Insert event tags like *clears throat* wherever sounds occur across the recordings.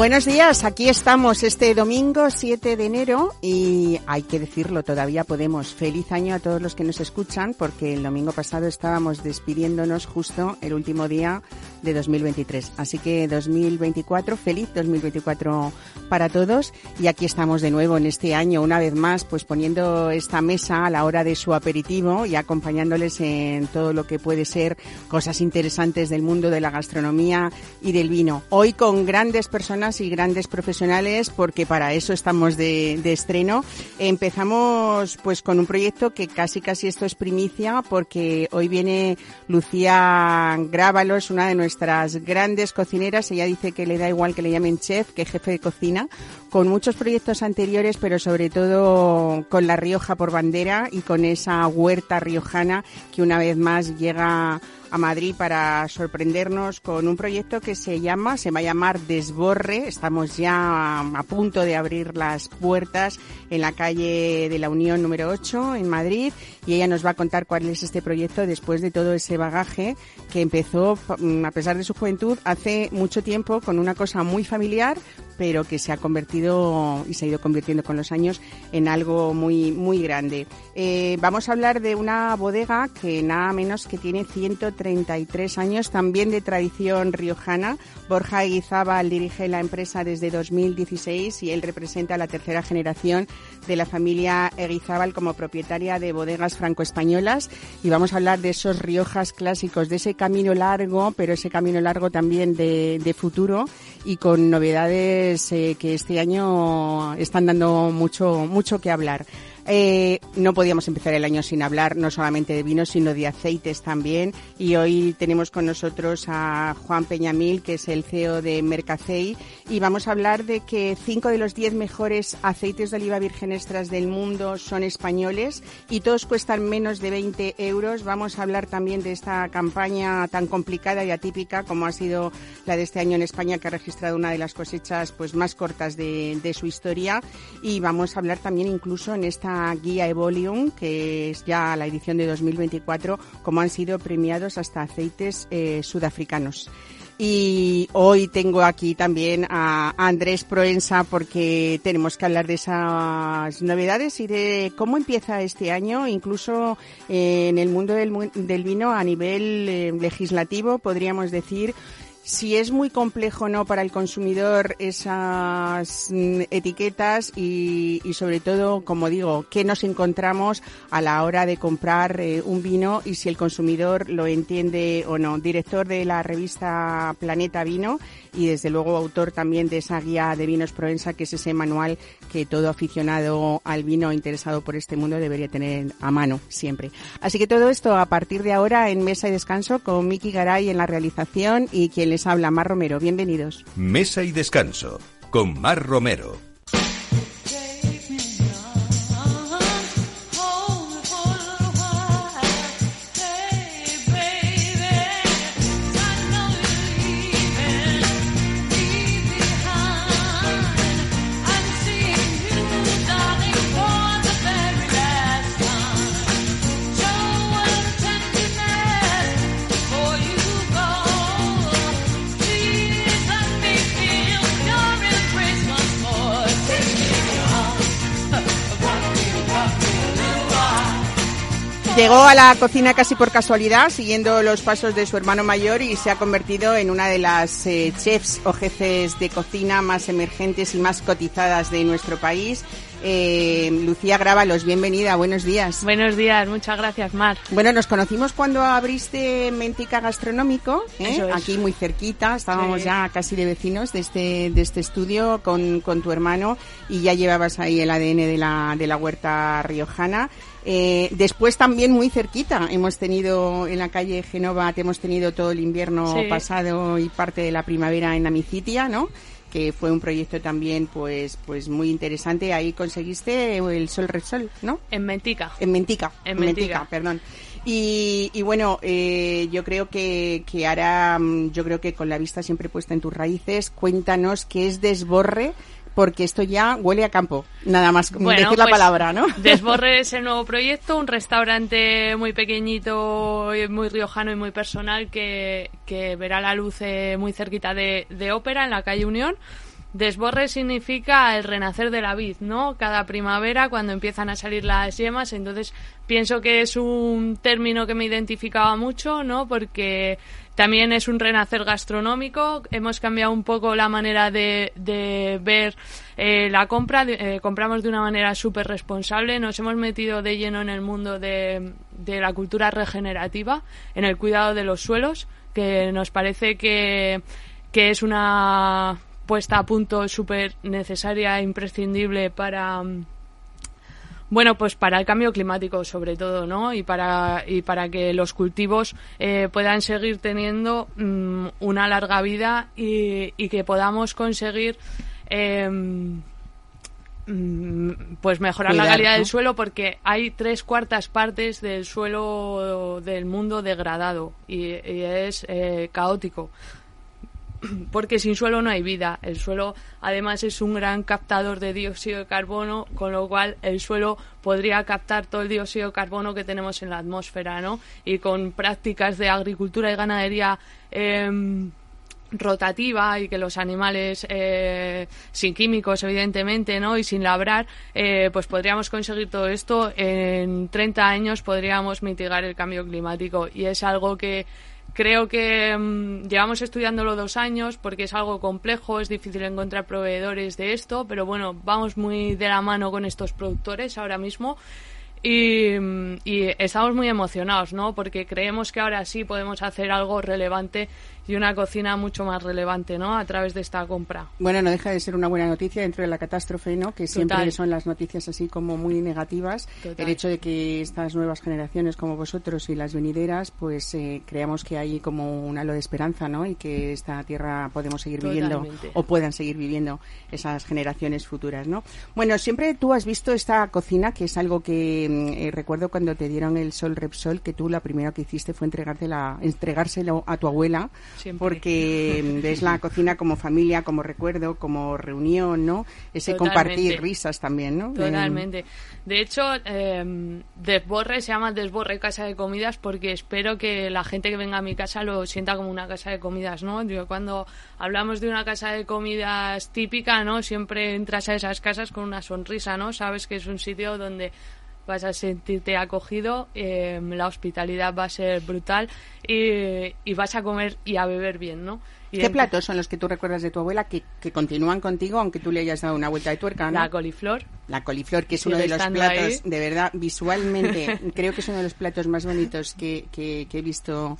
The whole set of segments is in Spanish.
Buenos días, aquí estamos este domingo 7 de enero y hay que decirlo, todavía podemos. Feliz año a todos los que nos escuchan porque el domingo pasado estábamos despidiéndonos justo el último día de 2023. Así que 2024, feliz 2024 para todos y aquí estamos de nuevo en este año una vez más pues poniendo esta mesa a la hora de su aperitivo y acompañándoles en todo lo que puede ser cosas interesantes del mundo de la gastronomía y del vino. Hoy con grandes personas y grandes profesionales porque para eso estamos de, de estreno. Empezamos pues con un proyecto que casi casi esto es primicia porque hoy viene Lucía Grábalos, una de nuestras nuestras grandes cocineras. Ella dice que le da igual que le llamen chef que jefe de cocina, con muchos proyectos anteriores, pero sobre todo con La Rioja por bandera y con esa huerta riojana que una vez más llega a Madrid para sorprendernos con un proyecto que se llama, se va a llamar Desborre. Estamos ya a punto de abrir las puertas en la calle de la Unión número 8 en Madrid y ella nos va a contar cuál es este proyecto después de todo ese bagaje que empezó, mm, a pesar de su juventud, hace mucho tiempo con una cosa muy familiar, pero que se ha convertido y se ha ido convirtiendo con los años en algo muy, muy grande. Eh, vamos a hablar de una bodega que nada menos que tiene 133 años, también de tradición riojana. Borja Eguizábal dirige la empresa desde 2016 y él representa a la tercera generación de la familia Eguizábal como propietaria de bodegas franco-españolas y vamos a hablar de esos Riojas clásicos, de ese camino largo, pero ese camino largo también de, futuro y con novedades eh, que este año están dando mucho, mucho que hablar. Eh, no podíamos empezar el año sin hablar no solamente de vinos, sino de aceites también. Y hoy tenemos con nosotros a Juan Peñamil, que es el CEO de Mercacei, y vamos a hablar de que cinco de los diez mejores aceites de oliva virgen extras del mundo son españoles y todos cuestan menos de 20 euros. Vamos a hablar también de esta campaña tan complicada y atípica como ha sido la de este año en España, que ha registrado una de las cosechas pues más cortas de, de su historia. Y vamos a hablar también incluso en esta guía Evolium, que es ya la edición de 2024, como han sido premiados hasta aceites eh, sudafricanos. Y hoy tengo aquí también a Andrés Proensa porque tenemos que hablar de esas novedades y de cómo empieza este año, incluso en el mundo del, del vino a nivel eh, legislativo, podríamos decir si es muy complejo no para el consumidor esas mm, etiquetas y, y, sobre todo, como digo, qué nos encontramos a la hora de comprar eh, un vino y si el consumidor lo entiende o no. Director de la revista Planeta Vino y desde luego autor también de esa guía de vinos Provenza, que es ese manual que todo aficionado al vino interesado por este mundo debería tener a mano siempre. Así que todo esto a partir de ahora en Mesa y Descanso con Miki Garay en la realización y quien les habla, Mar Romero. Bienvenidos. Mesa y Descanso con Mar Romero. Llegó a la cocina casi por casualidad, siguiendo los pasos de su hermano mayor y se ha convertido en una de las eh, chefs o jefes de cocina más emergentes y más cotizadas de nuestro país. Eh, Lucía Grábalos, bienvenida, buenos días. Buenos días, muchas gracias, Mar. Bueno, nos conocimos cuando abriste Mentica Gastronómico, ¿eh? es. aquí muy cerquita, estábamos Sí. ya casi de vecinos de este, de este estudio con, con tu hermano y ya llevabas ahí el ADN de la, de la huerta riojana. Eh, después también muy cerquita hemos tenido en la calle Genova, te hemos tenido todo el invierno Sí. pasado y parte de la primavera en Amicitia, ¿no? que fue un proyecto también pues pues muy interesante. Ahí conseguiste el Sol Repsol, ¿no? En Mentica. En Mentica. En Mentica, perdón. Y, y bueno, eh, yo creo que, que ahora, mm, yo creo que con la vista siempre puesta en tus raíces, cuéntanos qué es Desborre porque esto ya huele a campo, nada más decir la pues, palabra, ¿no? *laughs* Desborre es el nuevo proyecto, un restaurante muy pequeñito, muy riojano y muy personal que, que verá la luz eh, muy cerquita de, de Ópera, en la calle Unión. Desborre significa el renacer de la vid, ¿no? Cada primavera cuando empiezan a salir las yemas, entonces pienso que es un término que me identificaba mucho, ¿no? Porque también es un renacer gastronómico. Hemos cambiado un poco la manera de, ver eh, la compra. Eh, compramos de una manera súper responsable. Nos hemos metido de lleno en el mundo de, la cultura regenerativa, en el cuidado de los suelos, que nos parece que, que es una puesta a punto súper necesaria e imprescindible para bueno, pues para el cambio climático sobre todo, ¿no? Y para, y para que los cultivos eh, puedan seguir teniendo mm, una larga vida y, que podamos conseguir mm, pues mejorar la calidad del suelo porque hay tres cuartas partes del suelo del mundo degradado y, es eh, caótico *clears throat* porque sin suelo no hay vida. El suelo además es un gran captador de dióxido de carbono, con lo cual el suelo podría captar todo el dióxido de carbono que tenemos en la atmósfera, ¿no? Y con prácticas de agricultura y ganadería em, rotativa y que los animales eh, sin químicos evidentemente no y sin labrar eh, pues podríamos conseguir todo esto en 30 años podríamos mitigar el cambio climático y es algo que Creo que mm, llevamos estudiándolo dos años porque es algo complejo, es difícil encontrar proveedores de esto, pero bueno, vamos muy de la mano con estos productores ahora mismo y, mm, y estamos muy emocionados, ¿no? Porque creemos que ahora sí podemos hacer algo relevante y una cocina mucho más relevante, ¿no? A través de esta compra. Bueno, no deja de ser una buena noticia dentro de la catástrofe, ¿no? Que siempre son las noticias así como muy negativas. El hecho de que estas nuevas generaciones como vosotros y las venideras, pues eh, creamos que hay como un halo de esperanza, ¿no? Y que esta tierra podemos seguir viviendo o puedan seguir viviendo esas generaciones futuras, ¿no? Bueno, siempre tú has visto esta cocina, que es algo que mm, eh, recuerdo cuando te dieron el Sol Repsol, que tú la primera que hiciste fue entregárselo a tu abuela porque ves la cocina como familia, como recuerdo, como reunión, ¿no? Ese compartir risas también, ¿no? Totalmente. De hecho, eh, Desborre se llama Desborre Casa de Comidas porque espero que la gente que venga a mi casa lo sienta como una casa de comidas, ¿no? Yo cuando hablamos de una casa de comidas típica, ¿no? Siempre entras a esas casas con una sonrisa, ¿no? Sabes que es un sitio donde vas a sentirte acogido, eh, la hospitalidad va a ser brutal y, vas a comer y a beber bien, ¿no? ¿Qué platos son los que tú recuerdas de tu abuela que, continúan contigo aunque tú le hayas dado una vuelta de tuerca? La coliflor. La coliflor, que es uno de los platos, de verdad, visualmente, *laughs* creo que es uno de los platos más bonitos que, que, he visto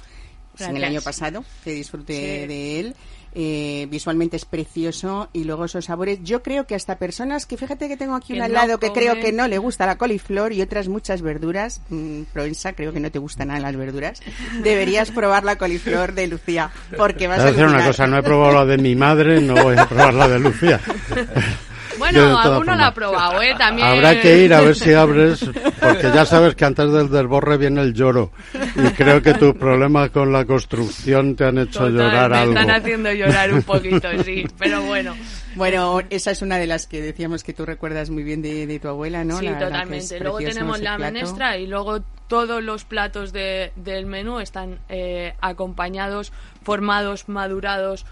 en el año pasado, que disfruté de él eh, visualmente es precioso y luego esos sabores. Yo creo que hasta personas que fíjate que tengo aquí un al lado que creo que no le gusta la coliflor y otras muchas verduras, mm, Provenza, creo que no te gustan nada las verduras, deberías *laughs* probar la coliflor de Lucía porque vas a, a decir una cosa, no he probado la de mi madre, no voy a probar la de Lucía. *laughs* Bueno, alguno lo ha probado, ¿eh? También... Habrá que ir a ver si abres, porque ya sabes que antes del desborre viene el lloro. Y creo que tus problemas con la construcción te han hecho llorar algo. Me están haciendo llorar un poquito, sí, pero bueno. Bueno, esa es una de las que decíamos que tú recuerdas muy bien de, tu abuela, ¿no? Sí, totalmente. Luego tenemos la menestra y luego todos los platos de, del menú están eh, acompañados, formados, madurados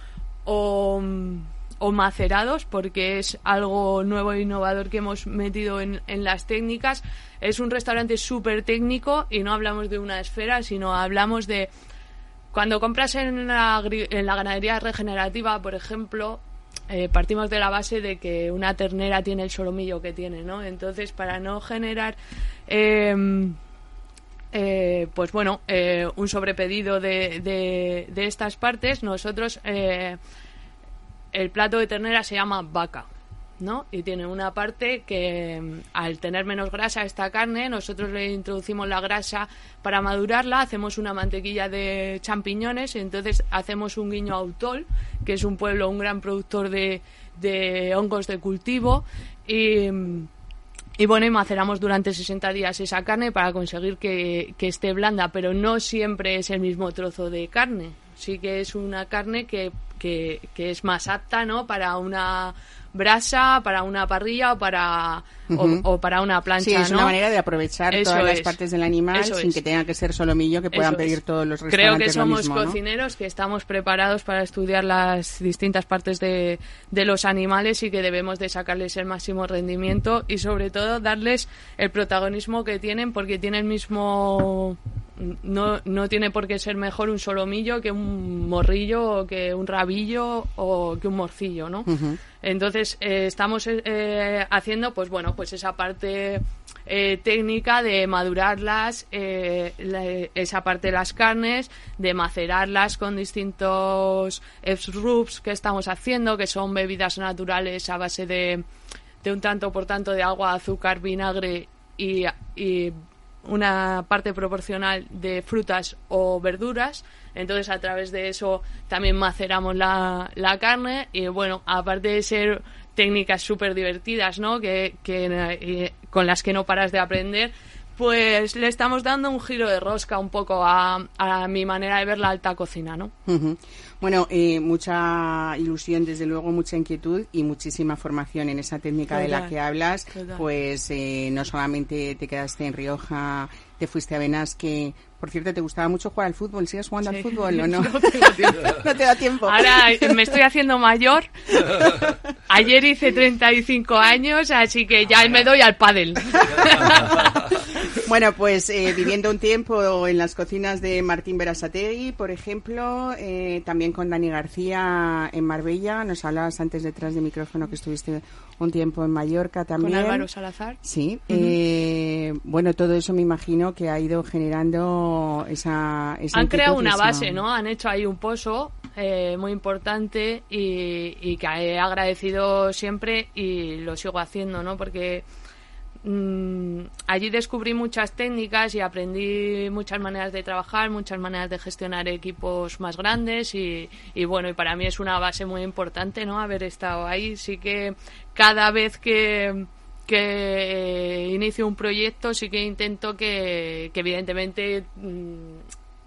o o macerados porque es algo nuevo e innovador que hemos metido en, en las técnicas. Es un restaurante súper técnico y no hablamos de una esfera, sino hablamos de... Cuando compras en la, en la ganadería regenerativa, por ejemplo, eh, partimos de la base de que una ternera tiene el solomillo que tiene, ¿no? Entonces, para no generar... Em, eh, pues bueno, eh, un sobrepedido de, de, de, estas partes, nosotros el plato de ternera se llama vaca. ¿no? Y tiene una parte que mm, al tener menos grasa esta carne, nosotros le introducimos la grasa para madurarla, hacemos una mantequilla de champiñones y entonces hacemos un guiño a Utol, que es un pueblo, un gran productor de, de hongos de cultivo y... mm, y bueno, y maceramos durante 60 días esa carne para conseguir que, que esté blanda, pero no siempre es el mismo trozo de carne. Sí que es una carne que, que, que es más apta, ¿no? Para una brasa, para una parrilla o para, o- para una plancha, Sí, es ¿no? una manera de aprovechar Eso todas las es. partes del animal Eso sin es. que tenga que ser solomillo que puedan Eso pedir todos los Creo restaurantes que somos cocineros que estamos preparados para estudiar las distintas partes de, de los animales y que debemos de sacarles el máximo rendimiento y sobre todo darles el protagonismo que tienen porque tiene el mismo no, no tiene por qué ser mejor un solomillo que un morrillo o que un rabillo o que un morcillo, ¿no? Entonces eh, estamos eh, haciendo, pues bueno, pues esa parte eh, técnica de madurarlas, eh, la- esa parte de las carnes, de macerarlas con distintos rubs que estamos haciendo, que son bebidas naturales a base de, de un tanto por tanto de agua, azúcar, vinagre y, y una parte proporcional de frutas o verduras. Entonces, a través de eso también maceramos la, la carne. Y bueno, aparte de ser técnicas súper divertidas, ¿no? Que, que, eh, con las que no paras de aprender, pues le estamos dando un giro de rosca un poco a, a mi manera de ver la alta cocina, ¿no? Bueno, eh, mucha ilusión, desde luego, mucha inquietud y muchísima formación en esa técnica de la que hablas. total. Pues eh, no solamente te quedaste en Rioja, te fuiste a Benasque. Por cierto, ¿te gustaba mucho jugar al fútbol? ¿Sigues jugando al fútbol *laughs* o no? No *laughs* no te da tiempo. Ahora me estoy haciendo mayor. Ayer hice 35 años, así que ya me doy al pádel. *laughs* Bueno, pues eh, viviendo un tiempo en las cocinas de Martín Berasategui, por ejemplo, eh, también con Dani García en Marbella. Nos hablabas antes detrás de micrófono que estuviste un tiempo en Mallorca también. Con Álvaro Salazar. Sí, eh, bueno, todo eso me imagino que ha ido generando esa... esa Han creado una esa- base, ¿no? Han hecho ahí un pozo eh, muy importante y, y que he agradecido siempre y lo sigo haciendo, ¿no? Porque mm, allí descubrí muchas técnicas y aprendí muchas maneras de trabajar, muchas maneras de gestionar equipos más grandes y, bueno, y para mí es una base muy importante, ¿no? Haber estado ahí. Sí que cada vez que que inicio un proyecto sí que intento que, que evidentemente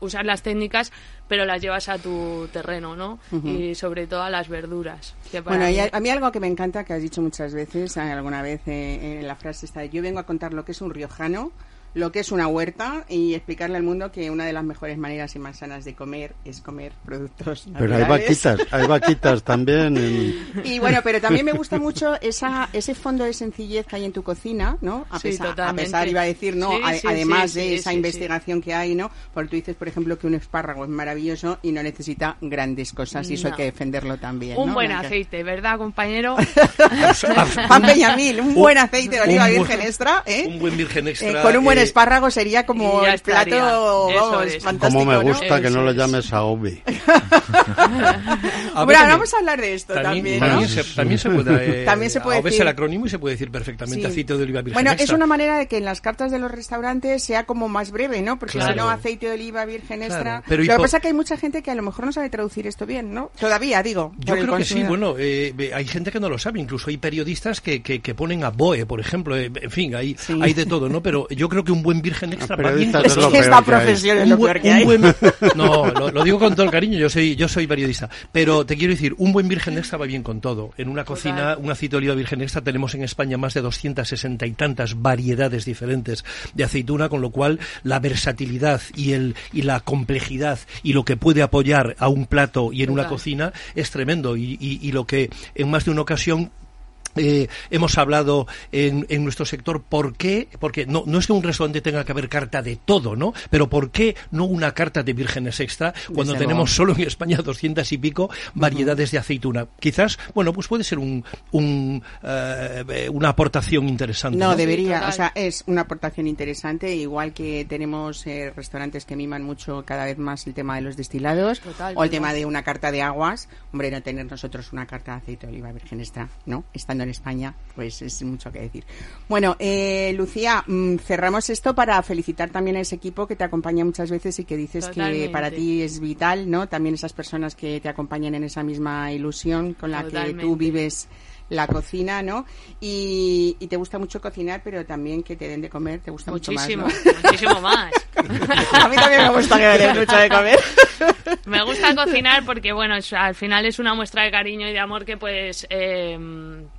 usar las técnicas pero las llevas a tu terreno, ¿no? Y sobre todo a las verduras. que para Bueno, mí- a, mí algo que me encanta, que has dicho muchas veces, eh, alguna vez eh, en la frase está, yo vengo a contar lo que es un riojano, lo que es una huerta y explicarle al mundo que una de las mejores maneras y más sanas de comer es comer productos Pero hay naturales. vaquitas, hay vaquitas *laughs* también. en- Y bueno, pero también me gusta mucho esa, ese fondo de sencillez que hay en tu cocina, ¿no? A, Sí, pesar, a pesar, iba a decir, ¿no? Sí, A- sí, además sí, de sí, esa sí, investigación que hay, ¿no? Porque tú dices, por ejemplo, que un espárrago es maravilloso y no necesita grandes cosas y eso hay No. que defenderlo también. un ¿no? buen aceite, ¿verdad, compañero? *laughs* Pan Peñamil, un buen aceite de oliva un virgen extra, ¿eh? Un buen virgen Eh, extra. con un buen eh, espárrago sería como el plato, estaría. Vamos, es. fantástico, Como me ¿no? gusta que no es. llames a Obi. *laughs* a ver, Bueno, vamos a hablar de esto también, ¿no? también se, también se puede. eh, *laughs* También se puede a veces decir- el acrónimo y se puede decir perfectamente Sí. aceite de oliva virgen Bueno, es una manera de que en las cartas de los restaurantes sea como más breve, ¿no? Porque Claro. si no, aceite de oliva virgen extra. Pero Lo que pasa es que hay mucha gente que a lo mejor no sabe traducir esto bien, ¿no? Todavía, digo. Yo creo que sí, bueno, eh, hay gente que no lo sabe, incluso hay periodistas que, que, que ponen a BOE, por ejemplo, eh, en fin, hay, Sí. hay de todo, ¿no? Pero yo creo que un buen virgen extra va bien es que esta que hay. profesión es lo peor que hay. buen- *laughs* no, lo, lo digo con todo el cariño, yo soy, yo soy periodista, pero te quiero decir, un buen virgen extra va bien con todo. En una cocina, un aceite de oliva virgen extra, tenemos en España más de 260 y tantas variedades diferentes de aceituna, con lo cual la versatilidad y, el, y la complejidad y lo que puede apoyar a un plato y en una cocina es tremendo. Y, y- y lo que en más de una ocasión eh, hemos hablado en, en nuestro sector por qué, porque no, no es que un restaurante tenga que haber carta de todo, ¿no? Pero por qué no una carta de vírgenes extra cuando Desde tenemos luego. solo en España doscientas y pico variedades de aceituna. Quizás, bueno, pues puede ser un, un, eh, una aportación interesante. No, ¿no? debería, o sea, es una aportación interesante, igual que tenemos eh, restaurantes que miman mucho cada vez más el tema de los destilados Total, o el total. tema de una carta de aguas. Hombre, no tener nosotros una carta de aceite de oliva virgen extra, ¿no? Estando en España, pues es mucho que decir. Bueno, eh, Lucía, mm, cerramos esto para felicitar también a ese equipo que te acompaña muchas veces y que dices que para ti es vital, ¿no? También esas personas que te acompañan en esa misma ilusión con la que tú vives la cocina, ¿no? Y, te gusta mucho cocinar, pero también que te den de comer, te gusta muchísimo, mucho más. *laughs* Muchísimo más. A mí también me gusta que me den mucho de comer. me gusta cocinar porque, bueno, al final es una muestra de cariño y de amor que puedes eh,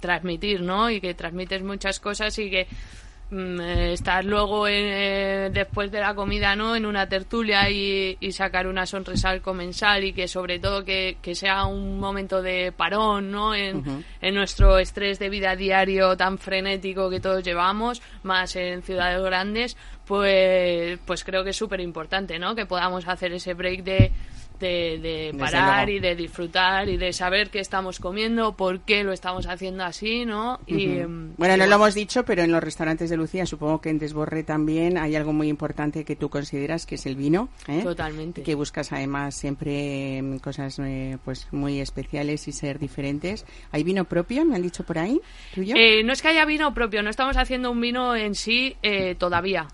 transmitir, ¿no? Y que transmites muchas cosas y que estar luego eh, después de la comida no en una tertulia y, sacar una sonrisa al comensal y que sobre todo que, sea un momento de parón no en, en, nuestro estrés de vida diario tan frenético que todos llevamos más en ciudades grandes pues pues creo que es súper importante no que podamos hacer ese break de de, parar y de disfrutar y de saber qué estamos comiendo, por qué lo estamos haciendo así, ¿no? y, mm, bueno, no lo hemos dicho, pero en los restaurantes de Lucía, supongo que en Desborre también hay algo muy importante que tú consideras, que es el vino. ¿eh? Totalmente. Que buscas además siempre mm, cosas eh, pues muy especiales y ser diferentes. ¿Hay vino propio, me han dicho por ahí? Eh, no es que haya vino propio, no estamos haciendo un vino en sí todavía.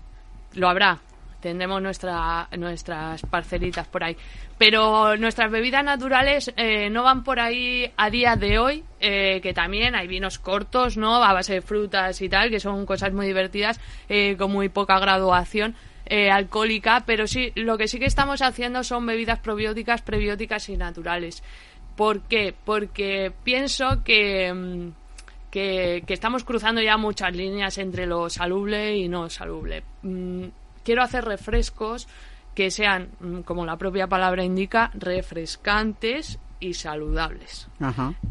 Lo habrá, tendremos nuestra, nuestras parcelitas por ahí. Pero nuestras bebidas naturales eh, no van por ahí a día de hoy, eh, que también hay vinos cortos, ¿no? A base de frutas y tal, que son cosas muy divertidas, eh, con muy poca graduación. alcohólica, pero sí, lo que sí que estamos haciendo son bebidas probióticas, prebióticas y naturales. ¿Por qué? Porque pienso que, mm, que, estamos cruzando ya muchas líneas entre lo salubre y no salubre. Quiero hacer refrescos que sean, mm, como la propia palabra indica, refrescantes y saludables.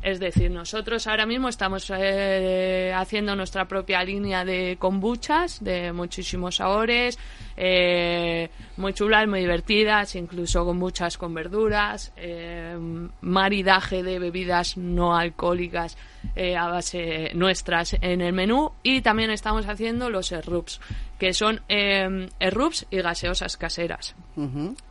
Es decir, nosotros ahora mismo estamos eh, haciendo nuestra propia línea de kombuchas de muchísimos sabores, eh, muy chulas, muy divertidas, incluso kombuchas con verduras, eh, maridaje de bebidas no alcohólicas a base nuestras en el menú. Y también estamos haciendo los errups, que son errups y gaseosas caseras,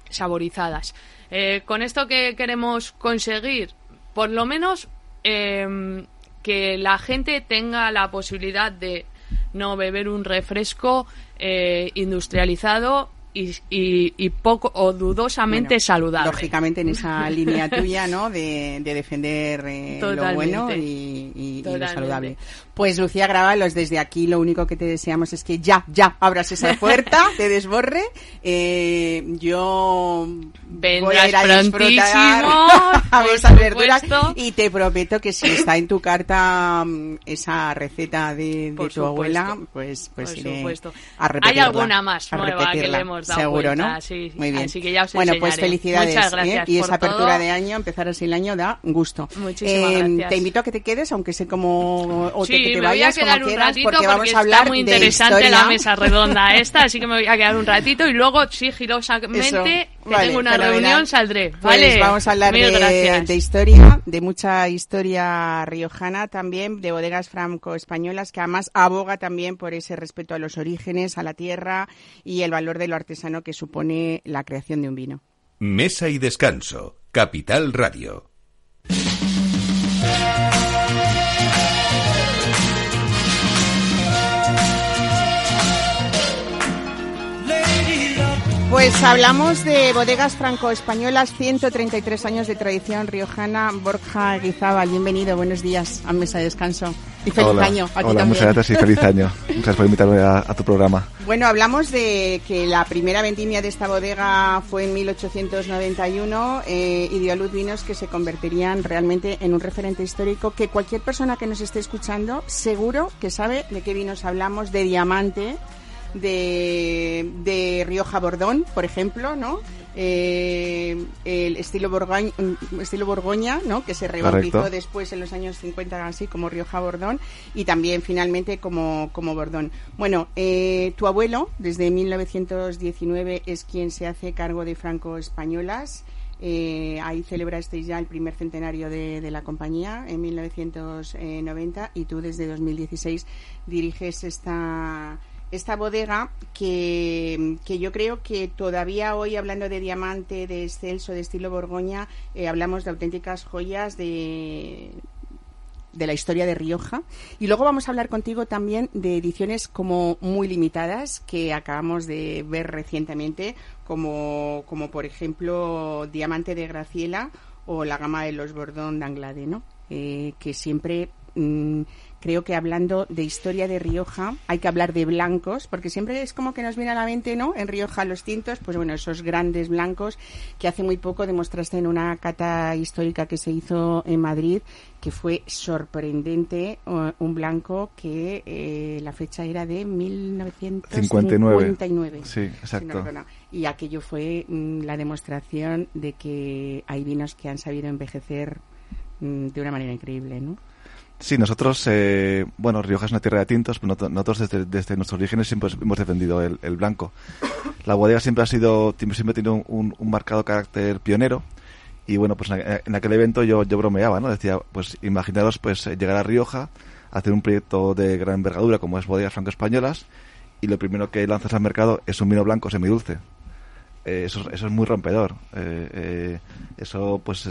saborizadas. Eh, con esto que queremos conseguir, por lo menos em, que la gente tenga la posibilidad de no beber un refresco eh, industrializado y, poco o dudosamente saludable. Lógicamente en esa *laughs* línea tuya, ¿no? De, defender eh, lo bueno y, lo saludable. Pues Lucía Gravalos, desde aquí lo único que te deseamos es que ya, ya abras esa puerta *laughs* de desborre. Eh, yo voy a ir a disfrutar *laughs* a esas verduras y te prometo que si está en tu carta mm, esa receta de, tu abuela, pues, pues iré a repetirla. Hay alguna más nueva que le hemos Seguro, ¿no? Sí, Muy bien. Así que ya os Bueno, pues felicidades. Muchas ¿eh? gracias Y esa apertura de año, empezar así el año, da gusto. Muchísimas eh, gracias. Te invito a que te quedes, aunque sé cómo... O que te me vayas voy a quedar como un quieras, ratito porque vamos a hablar está muy interesante la mesa redonda esta, así que me voy a quedar un ratito y luego sigilosamente que tengo una reunión saldré. Pues vale. vamos a hablar de, de, historia, de mucha historia riojana también, de bodegas franco-españolas que además aboga también por ese respeto a los orígenes, a la tierra y el valor de lo artesano que supone la creación de un vino. Mesa y descanso, Capital Radio. Pues hablamos de bodegas franco-españolas, 133 años de tradición riojana. Borja Guizábal, bienvenido, buenos días a Mesa de Descanso. Y feliz año. hola, muchas gracias y feliz año. Gracias por invitarme a, tu programa. Bueno, hablamos de que la primera vendimia de esta bodega fue en 1891 eh, y dio a luz vinos que se convertirían realmente en un referente histórico que cualquier persona que nos esté escuchando seguro que sabe de qué vinos hablamos, de diamante de, de Rioja Bordón, por ejemplo, ¿no? Eh, el estilo Borgoña, estilo Borgoña, ¿no? que se rebautizó después en los años 50 así como Rioja Bordón y también finalmente como, como Bordón. Bueno, eh, tu abuelo desde 1919 es quien se hace cargo de Franco Españolas. Eh, ahí celebrasteis ya el primer centenario de, de, la compañía en 1990 y tú desde 2016 diriges esta esta bodega que, que, yo creo que todavía hoy hablando de diamante, de excelso, de estilo Borgoña, eh, hablamos de auténticas joyas de, de la historia de Rioja. Y luego vamos a hablar contigo también de ediciones como muy limitadas que acabamos de ver recientemente, como, como por ejemplo Diamante de Graciela o la gama de los Bordón de Anglade, ¿no? Eh, que siempre mm, creo que hablando de historia de Rioja hay que hablar de blancos, porque siempre es como que nos viene a la mente, ¿no? En Rioja los tintos, pues bueno, esos grandes blancos que hace muy poco demostraste en una cata histórica que se hizo en Madrid, que fue sorprendente, un blanco que eh, la fecha era de 1959. Sí, exacto. y aquello fue mm, la demostración de que hay vinos que han sabido envejecer mm, de una manera increíble, ¿no? Sí, nosotros, eh, bueno, Rioja es una tierra de tintos, pero nosotros desde, desde nuestros orígenes siempre hemos defendido el, blanco. La bodega siempre ha sido, siempre ha tenido un, marcado carácter pionero. Y bueno, pues en, aquel evento yo, yo bromeaba, ¿no? Decía, pues imaginaros pues llegar a Rioja, hacer un proyecto de gran envergadura como es Bodegas Franco-Españolas, y lo primero que lanzas al mercado es un vino blanco semidulce. Eh, eso, eso es muy rompedor. Eh, eh, eso pues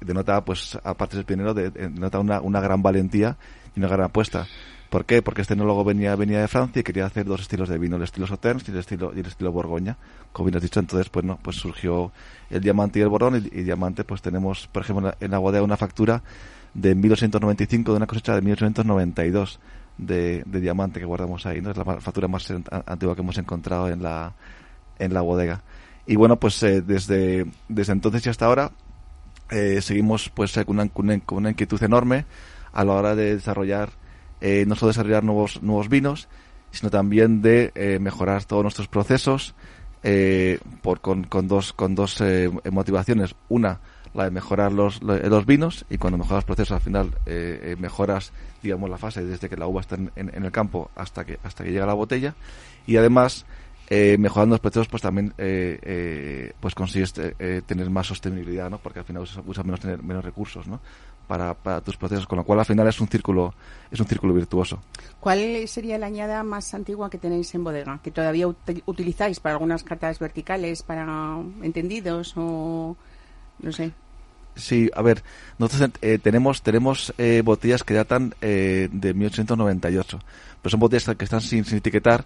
denota, pues aparte del pionero, denota una, una gran valentía y una gran apuesta. ¿Por qué? Porque este enólogo venía, venía de Francia y quería hacer dos estilos de vino, el estilo Sauternes y el estilo, y el estilo Borgoña. Como bien has dicho, entonces, pues no, pues surgió el diamante y el bordón. Y, diamante, pues tenemos, por ejemplo, en la bodega una factura de 1895 de una cosecha de 1892 de, de diamante que guardamos ahí. ¿no? Es la factura más antigua que hemos encontrado en la, en la bodega. Y bueno, pues eh, desde, desde entonces y hasta ahora eh, seguimos pues con una, con una, inquietud enorme a la hora de desarrollar, eh, no solo desarrollar nuevos, nuevos vinos, sino también de mejorar todos nuestros procesos por, con, con dos, con dos motivaciones. Una, la de mejorar los, los vinos y cuando mejoras procesos al final mejoras digamos la fase desde que la uva está en, en, el campo hasta que hasta que llega a la botella y además eh, mejorando los procesos pues también eh, eh, pues consigues tener más sostenibilidad no porque al final usas, menos tener menos recursos no para, para, tus procesos con lo cual al final es un círculo es un círculo virtuoso. ¿cuál sería la añada más antigua que tenéis en bodega que todavía utilizáis para algunas cartas verticales para entendidos o no sé Sí, a ver, nosotros tenemos tenemos botellas que datan de 1898, pero son botellas que están sin, sin etiquetar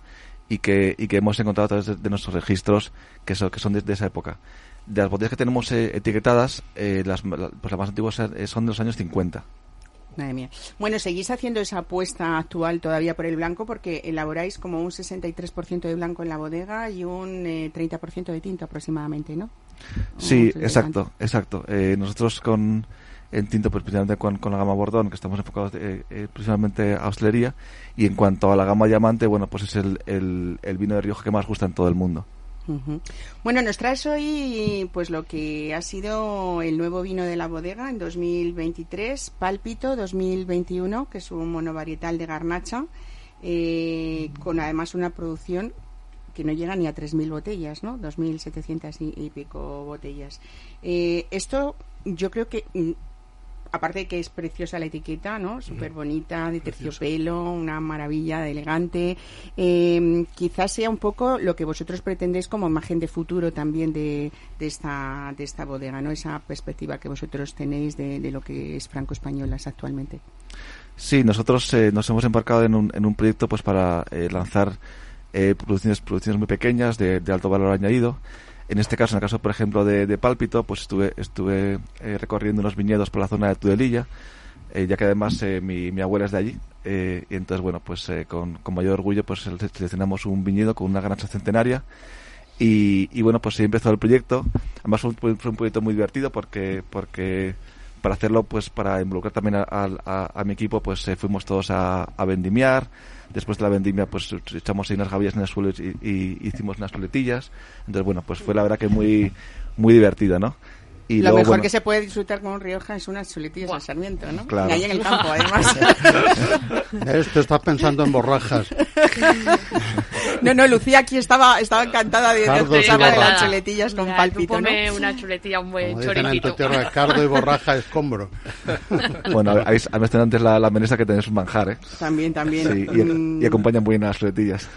y que, y que hemos encontrado a través de, nuestros registros que son, que son de, esa época. De las botellas que tenemos eh, etiquetadas, eh, las, pues las más antiguas eh, son de los años 50. Madre mía. Bueno, seguís haciendo esa apuesta actual todavía por el blanco porque elaboráis como un 63% de blanco en la bodega y un 30% de tinto aproximadamente, ¿no? Sí, exacto, exacto. nosotros con en tinto, pues, precisamente con, la gama Bordón, que estamos enfocados eh, eh, principalmente a hostelería. Y en cuanto a la gama Diamante, bueno, pues es el, vino de Rioja que más gusta en todo el mundo. Bueno, nos traes hoy pues lo que ha sido el nuevo vino de la bodega en 2023, Pálpito 2021, que es un monovarietal de garnacha, eh, con además una producción que no llega ni a 3.000 botellas, ¿no? 2.700 y, y, pico botellas. esto yo creo que mm, aparte de que es preciosa la etiqueta, ¿no? Súper bonita, de terciopelo, una maravilla de elegante. Eh, quizás sea un poco lo que vosotros pretendéis como imagen de futuro también de, de, esta, de esta bodega, ¿no? Esa perspectiva que vosotros tenéis de, lo que es Franco Españolas actualmente. Sí, nosotros eh, nos hemos embarcado en un, en un proyecto pues para eh, lanzar eh, producciones, producciones muy pequeñas de, de alto valor añadido en este caso, en el caso, por ejemplo, de, Pálpito, pues estuve, estuve eh, recorriendo unos viñedos por la zona de Tudelilla, eh, ya que además eh, mi, mi, abuela es de allí. y entonces, bueno, pues con, con, mayor orgullo, pues seleccionamos un viñedo con una ganancia centenaria. Y, bueno, pues ahí empezó el proyecto. Además fue un, fue un proyecto muy divertido porque, porque para hacerlo, pues para involucrar también a, a, mi equipo, pues fuimos todos a, a vendimiar Después de la vendimia, pues echamos ahí unas gavillas en el suelo y, hicimos unas chuletillas. Entonces, bueno, pues fue la verdad que muy, muy divertida, ¿no? Y lo mejor que se puede disfrutar con un Rioja es unas chuletillas al Sarmiento, ¿no? Claro. Y ahí en el campo, *laughs* además. *laughs* Esto está pensando en borrajas. *laughs* No, no, Lucía aquí estaba, estaba encantada de, de, las chuletillas con palpito, pone una chuletilla, un buen choricito. tierra, cardo y borraja escombro. Bueno, habéis, habéis antes la, la menesa que tenéis un manjar, ¿eh? También, también. Sí, y, mm. y acompañan muy bien las chuletillas.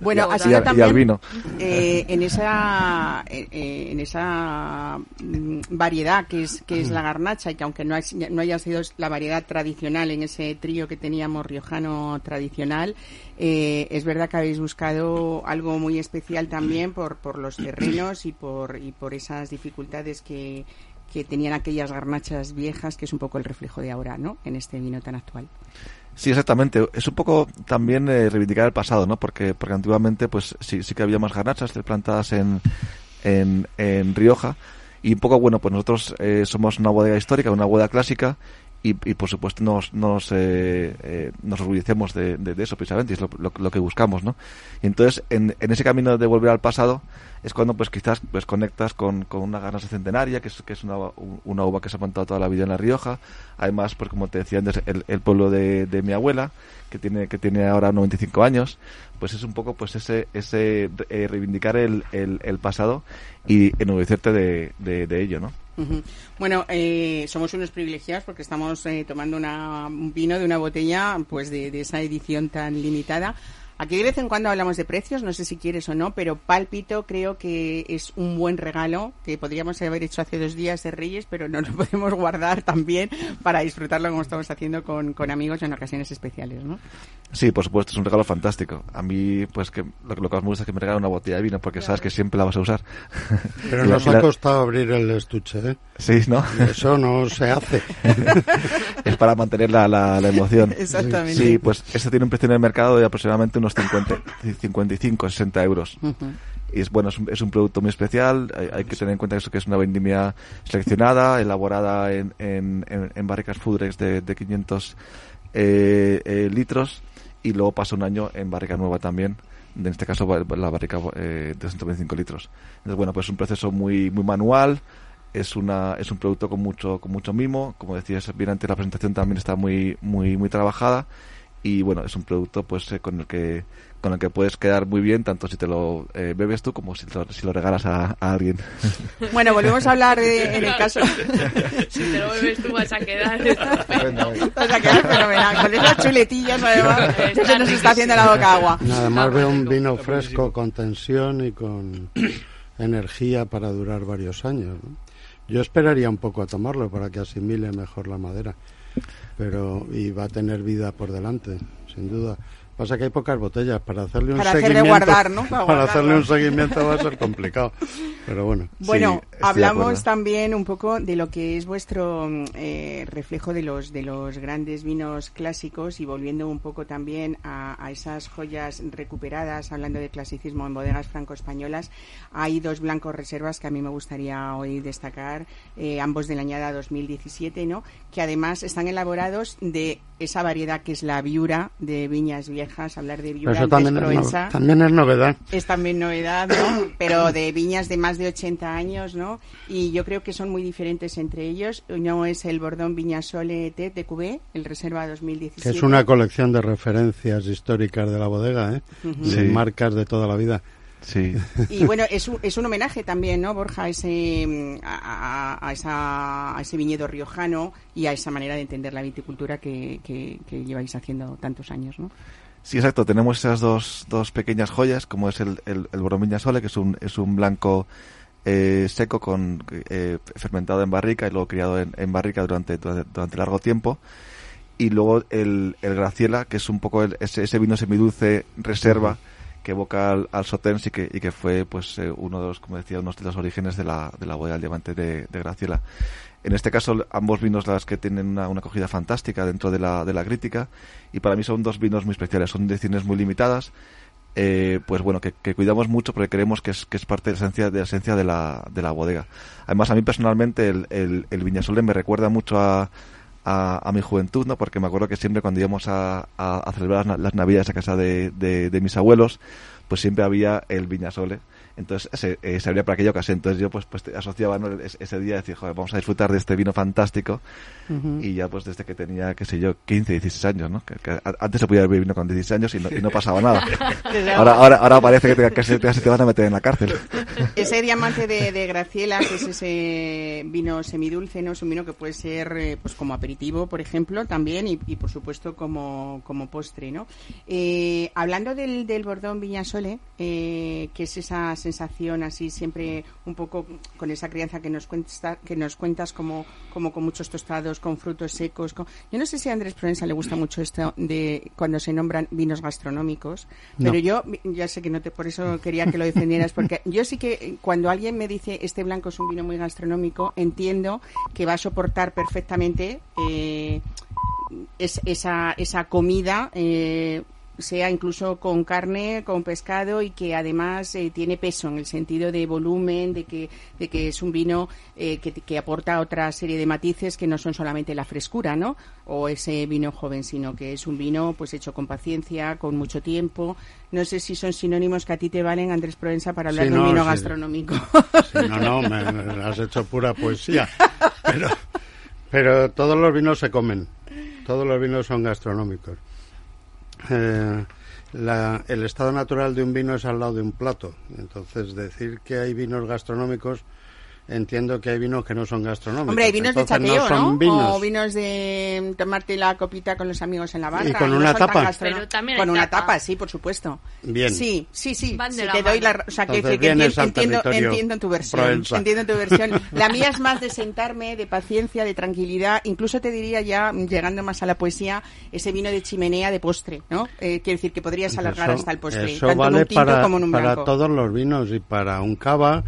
Bueno, y, así también, y al vino. Eh, en esa, eh, en esa mm, variedad que es que es la garnacha y que aunque no, no haya sido la variedad tradicional en ese trío que teníamos riojano tradicional, eh, es verdad que habéis buscado algo muy especial también por, por los terrenos y por, y por esas dificultades que, que tenían aquellas garnachas viejas, que es un poco el reflejo de ahora, ¿no? En este vino tan actual. Sí, exactamente. Es un poco también eh, reivindicar el pasado, ¿no? Porque, porque antiguamente, pues sí, sí que había más garnachas plantadas en, en, en Rioja. Y un poco, bueno, pues nosotros eh, somos una bodega histórica, una bodega clásica, y, por supuesto nos nos, eh, eh, nos orgullecemos de, de, eso precisamente es lo, que buscamos no y entonces en, en, ese camino de volver al pasado es cuando pues quizás pues conectas con, con una garnacha centenaria que es, que es una, una uva que se ha montado toda la vida en la Rioja. Además pues como te decía antes el, el pueblo de, de, mi abuela que tiene que tiene ahora 95 años pues es un poco pues ese ese eh, reivindicar el, el, el, pasado y enorgullecerte de, de, de ello no bueno, eh, somos unos privilegiados porque estamos eh, tomando una, un vino de una botella pues de, de esa edición tan limitada. Aquí de vez en cuando hablamos de precios, no sé si quieres o no, pero Pálpito creo que es un buen regalo que podríamos haber hecho hace dos días de Reyes, pero no lo *laughs* podemos guardar también para disfrutarlo como estamos haciendo con, con amigos en ocasiones especiales, ¿no? Sí, por supuesto, es un regalo fantástico. A mí, pues, que lo, lo que más me gusta es que me regalen una botella de vino porque claro. sabes que siempre la vas a usar. Pero *laughs* nos ha costado abrir el estuche, ¿eh? Sí, ¿no? Eso no se hace. *laughs* es para mantener la, la, la emoción. Exactamente. Sí, pues este tiene un precio en el mercado de aproximadamente unos 50, 55, 60 euros. Uh -huh. Y es bueno, es un, es un, producto muy especial. Hay, hay que tener en cuenta eso que es una vendimia seleccionada, elaborada en, en, en, en barricas Fudrex de, de 500 eh, eh, litros y luego pasa un año en barrica nueva también en este caso la barrica eh, de 125 litros entonces bueno pues es un proceso muy muy manual es una es un producto con mucho con mucho mimo como decías bien antes la presentación también está muy muy muy trabajada y bueno es un producto pues eh, con el que con el que puedes quedar muy bien tanto si te lo eh, bebes tú como si, lo, si lo regalas a, a, alguien. *laughs* Bueno volvemos a hablar de, en el caso. *laughs* Si te lo bebes tú vas a quedar. *laughs* Vas a quedar fenomenal. Con esas chuletillas además ya se nos está haciendo la boca agua. Además veo un vino fresco con tensión y con *clears throat* energía para durar varios años ¿no? yo esperaría un poco a tomarlo para que asimile mejor la madera pero y va a tener vida por delante sin duda Pasa que hay pocas botellas para hacerle un para seguimiento. guardar, ¿no? *laughs* Para, para hacerle un seguimiento va a ser complicado. Pero bueno. Bueno, sí, hablamos también un poco de lo que es vuestro eh, reflejo de los de los grandes vinos clásicos y volviendo un poco también a, a, esas joyas recuperadas, hablando de clasicismo en bodegas franco-españolas, hay dos blancos reservas que a mí me gustaría hoy destacar, eh, ambos de la añada 2017, ¿no? Que además están elaborados de esa variedad que es la viura de viñas viejas, hablar de viura Eso también es, no, también es novedad. Es también novedad, ¿no? *coughs* Pero de viñas de más de 80 años, ¿no? Y yo creo que son muy diferentes entre ellos. Uno es el Bordón Viñasole T de Cubé, el Reserva 2017. Que es una colección de referencias históricas de la bodega, ¿eh? Uh -huh. De sí. marcas de toda la vida. Sí. Y bueno, es un, es un homenaje también, ¿no, Borja, a ese, a, a, esa, a ese viñedo riojano y a esa manera de entender la viticultura que, que, que lleváis haciendo tantos años, ¿no? Sí, exacto. Tenemos esas dos, dos pequeñas joyas, como es el, el, el Boromilla Sole, que es un, es un blanco eh, seco con eh, fermentado en barrica y luego criado en, en barrica durante, durante, durante, largo tiempo. Y luego el, el Graciela, que es un poco el, ese, ese vino semidulce reserva. Uh -huh que evoca al, al Sotens y que, fue pues eh, uno de los, como decía, unos de los orígenes de la, de la del diamante de, de, Graciela. En este caso, ambos vinos las que tienen una, acogida fantástica dentro de la, de la crítica y para mí son dos vinos muy especiales, son ediciones muy limitadas, eh, pues bueno, que, cuidamos mucho porque creemos que es, parte de la esencia de la, esencia de la, de la bodega. Además, a mí personalmente el, el, me recuerda mucho a, a, a, mi juventud, ¿no? Porque me acuerdo que siempre cuando íbamos a, a, celebrar las, las, navidades a casa de, de, de, mis abuelos, pues siempre había el Viñasole. Entonces se, eh, se abría para aquella ocasión. Entonces yo pues, pues asociaba ¿no? ese día, decía, joder, vamos a disfrutar de este vino fantástico. Uh -huh. Y ya pues desde que tenía, qué sé yo, 15, 16 años, ¿no? Que, que antes se podía beber vino con 16 años y no, y no pasaba nada. *laughs* ahora, ahora, ahora parece que te, casi, casi te van a meter en la cárcel. ese diamante de, de, Graciela, que es ese vino semidulce, ¿no? Es un vino que puede ser eh, pues como aperitivo, por ejemplo, también, y, y por supuesto como, como postre, ¿no? Eh, hablando del, del Bordón Viñasole, eh, que es esa sensación así siempre un poco con esa crianza que nos cuentas, que nos cuentas como, como con muchos tostados, con frutos secos. Yo no sé si a Andrés Provenza le gusta mucho esto de cuando se nombran vinos gastronómicos, pero yo ya sé que no te, por eso quería que lo defendieras, porque yo sí que cuando alguien me dice este blanco es un vino muy gastronómico, entiendo que va a soportar perfectamente eh, esa, esa comida. Eh, sea incluso con carne, con pescado y que además eh, tiene peso en el sentido de volumen, de que, de que es un vino eh, que, aporta otra serie de matices que no son solamente la frescura, ¿no? O ese vino joven, sino que es un vino pues hecho con paciencia, con mucho tiempo. No sé si son sinónimos que a ti te valen, Andrés Provenza, para hablar de un vino gastronómico. no, no, me, has hecho pura poesía. Pero, pero todos los vinos se comen. Todos los vinos son gastronómicos. Eh, el estado natural de un vino es al lado de un plato. Entonces, decir que hay vinos gastronómicos entiendo que hay vinos que no son gastronómicos. Hombre, hay vinos de chateo, ¿no? O vinos de tomarte la copita con los amigos en la barca. Y con una tapa. con una tapa. sí, por supuesto. Bien. Sí, sí, sí. te doy la, o sea, que, entiendo, entiendo tu versión. Entiendo tu versión. *laughs* La mía es más de sentarme, de paciencia, de tranquilidad. Incluso te diría ya, llegando más a la poesía, ese vino de chimenea de postre, ¿no? Eh, quiere decir que podrías alargar hasta el postre. Eso vale para, para todos los vinos y para un cava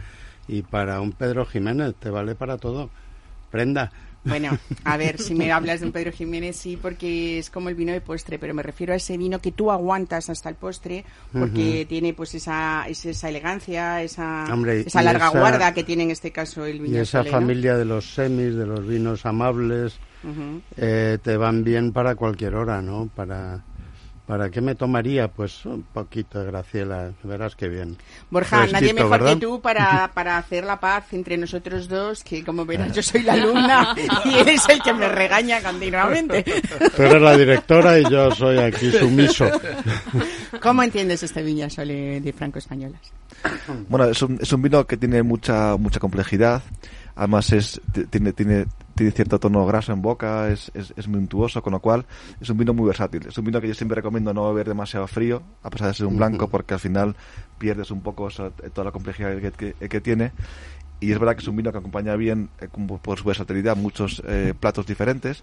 y para un Pedro Jiménez te vale para todo. Prenda. Bueno, *laughs* a ver, si me hablas de un Pedro Jiménez, sí, porque es como el vino de postre, pero me refiero a ese vino que tú aguantas hasta el postre, porque tiene pues esa, esa elegancia, esa, esa larga guarda que tiene en este caso el vino. Y esa familia de los semis, de los vinos amables, eh, te van bien para cualquier hora, ¿no? Para ¿Para qué me tomaría? Pues un poquito, Graciela, verás qué bien. Borja, nadie mejor que tú para, *laughs* para hacer la paz entre nosotros dos, que como verás yo soy la alumna *laughs* y él es el que me regaña continuamente. *laughs* Tú eres la directora y yo soy aquí sumiso. ¿Cómo entiendes este Sole de Franco Españolas? Bueno, es un, es un vino que tiene mucha, mucha complejidad además es tiene, tiene, tiene cierto tono graso en boca, es, es, es, muy untuoso, con lo cual es un vino muy versátil. Es un vino que yo siempre recomiendo no beber demasiado frío, a pesar de ser un blanco, porque al final pierdes un poco toda la complejidad que, que, tiene. Y es verdad que es un vino que acompaña bien, eh, por su versatilidad, muchos eh, platos diferentes.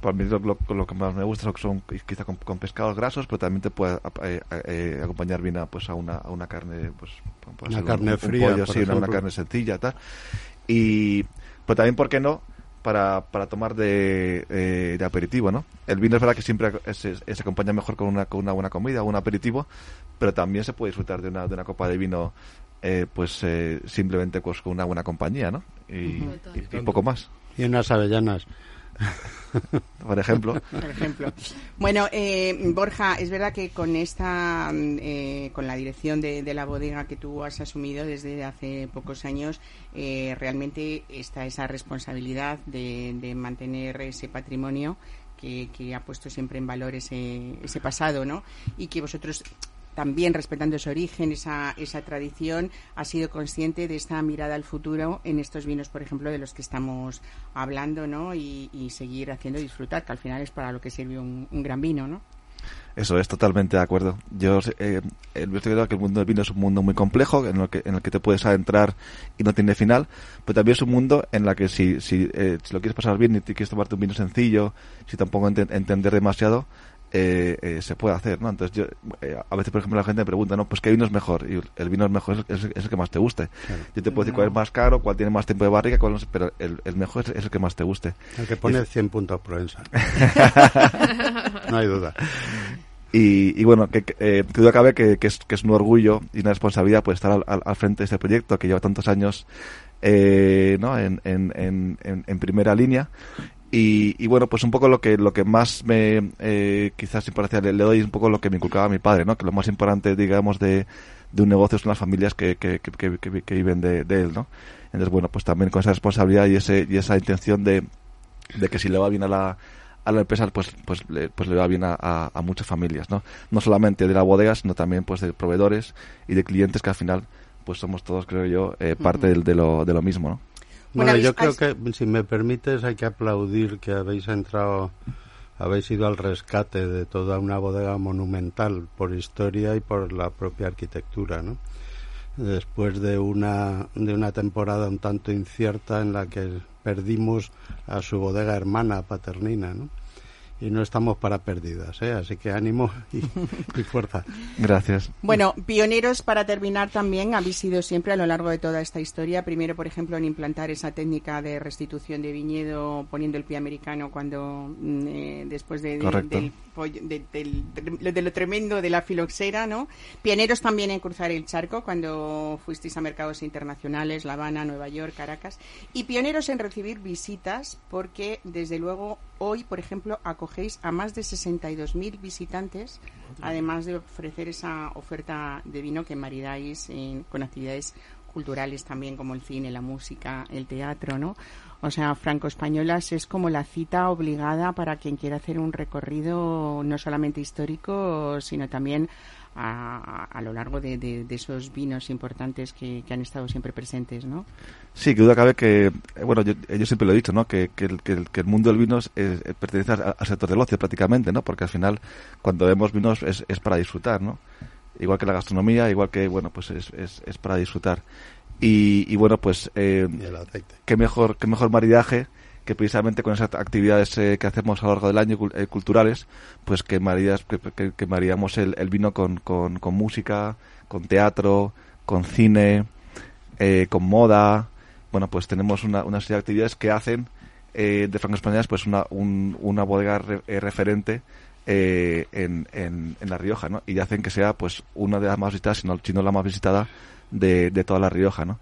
Para mí lo, lo, que más me gusta son quizá con, pescados grasos, pero también te puede eh, acompañar bien a, pues, a, una, a una carne, pues, una carne fría, una, carne sencilla, tal. Y, pero también, ¿por qué no? Para, para tomar de, eh, de aperitivo, ¿no? El vino es verdad que siempre se, acompaña mejor con una, con una buena comida, un aperitivo, pero también se puede disfrutar de una, de una copa de vino eh, pues eh, simplemente pues, con una buena compañía, ¿no? y, poco más. Y unas avellanas. *laughs* por ejemplo. Por ejemplo. Bueno, eh, Borja, es verdad que con esta, eh, con la dirección de, la bodega que tú has asumido desde hace pocos años, eh, realmente está esa responsabilidad de, mantener ese patrimonio que, que, ha puesto siempre en valor ese, ese pasado, ¿no? Y que vosotros también respetando ese origen, esa, esa tradición, ha sido consciente de esta mirada al futuro en estos vinos, por ejemplo, de los que estamos hablando, ¿no? Y, seguir haciendo disfrutar, que al final es para lo que sirve un, gran vino, ¿no? Eso es totalmente de acuerdo. Yo eh, estoy que el mundo del vino es un mundo muy complejo en el que, en el que te puedes adentrar y no tiene final, pero también es un mundo en el que si, si, eh, si lo quieres pasar bien y te quieres tomarte un vino sencillo, si tampoco entender demasiado, eh, eh, se puede hacer, ¿no? Entonces yo, eh, a veces, por ejemplo, la gente me pregunta, ¿no? Pues qué vino es mejor y el vino es mejor, es, el que más te guste. Yo te puedo decir cuál es más caro, cuál tiene más tiempo de barriga, cuál pero el, el mejor es, el que más te guste. El que pone 100 puntos Provenza. *laughs* no hay duda. Y, y, bueno, que, que duda cabe que, que, es, que es un orgullo y una responsabilidad pues estar al, al, frente de este proyecto que lleva tantos años ¿no? en, en, en, en primera línea y, y, bueno, pues un poco lo que lo que más me eh, quizás importancia le, le, doy es un poco lo que me inculcaba mi padre, ¿no? Que lo más importante, digamos, de, de un negocio son las familias que, que, que, que viven de, de, él, ¿no? Entonces, bueno, pues también con esa responsabilidad y ese y esa intención de, de que si le va bien a la a la empresa pues pues le, pues le va bien a, a, muchas familias, ¿no? No solamente de la bodega, sino también pues de proveedores y de clientes que al final pues somos todos, creo yo, eh, parte de, de, lo, de lo mismo, ¿no? Bueno, yo creo que, si me permites, hay que aplaudir que habéis entrado, habéis ido al rescate de toda una bodega monumental por historia y por la propia arquitectura, ¿no? después de una, de una temporada un tanto incierta en la que perdimos a su bodega hermana paternina, ¿no? Y no estamos para pérdidas, ¿eh? así que ánimo y, fuerza. Gracias. Bueno, pioneros para terminar también habéis sido siempre a lo largo de toda esta historia. Primero, por ejemplo, en implantar esa técnica de restitución de viñedo poniendo el pie americano cuando mm, eh, después de, del de, lo tremendo de la filoxera, ¿no? Pioneros también en cruzar el charco cuando fuisteis a mercados internacionales, La Habana, Nueva York, Caracas, y pioneros en recibir visitas porque, desde luego, hoy, por ejemplo, acogéis a más de 62.000 visitantes, además de ofrecer esa oferta de vino que maridáis con actividades culturales también como el cine, la música, el teatro, ¿no? O sea, franco-españolas es como la cita obligada para quien quiera hacer un recorrido no solamente histórico, sino también a, lo largo de, esos vinos importantes que, han estado siempre presentes, ¿no? Sí, que duda cabe que, bueno, yo, siempre lo he dicho, ¿no? Que, el, mundo del vino es, pertenece al, sector del ocio prácticamente, ¿no? Porque al final, cuando vemos vinos es, para disfrutar, ¿no? Igual que la gastronomía, igual que, bueno, pues es, es para disfrutar. Y, bueno, pues eh, qué mejor qué mejor maridaje que precisamente con esas actividades eh, que hacemos a lo largo del año eh, culturales, pues que, maridas, que, que, maridamos el, vino con, con, música, con teatro, con cine, con moda. Bueno, pues tenemos una, serie de actividades que hacen de Franco Españolas pues una, una bodega referente en, en, en, La Rioja, ¿no? Y hacen que sea pues una de las más visitadas, si no la más visitada de, de toda La Rioja, ¿no?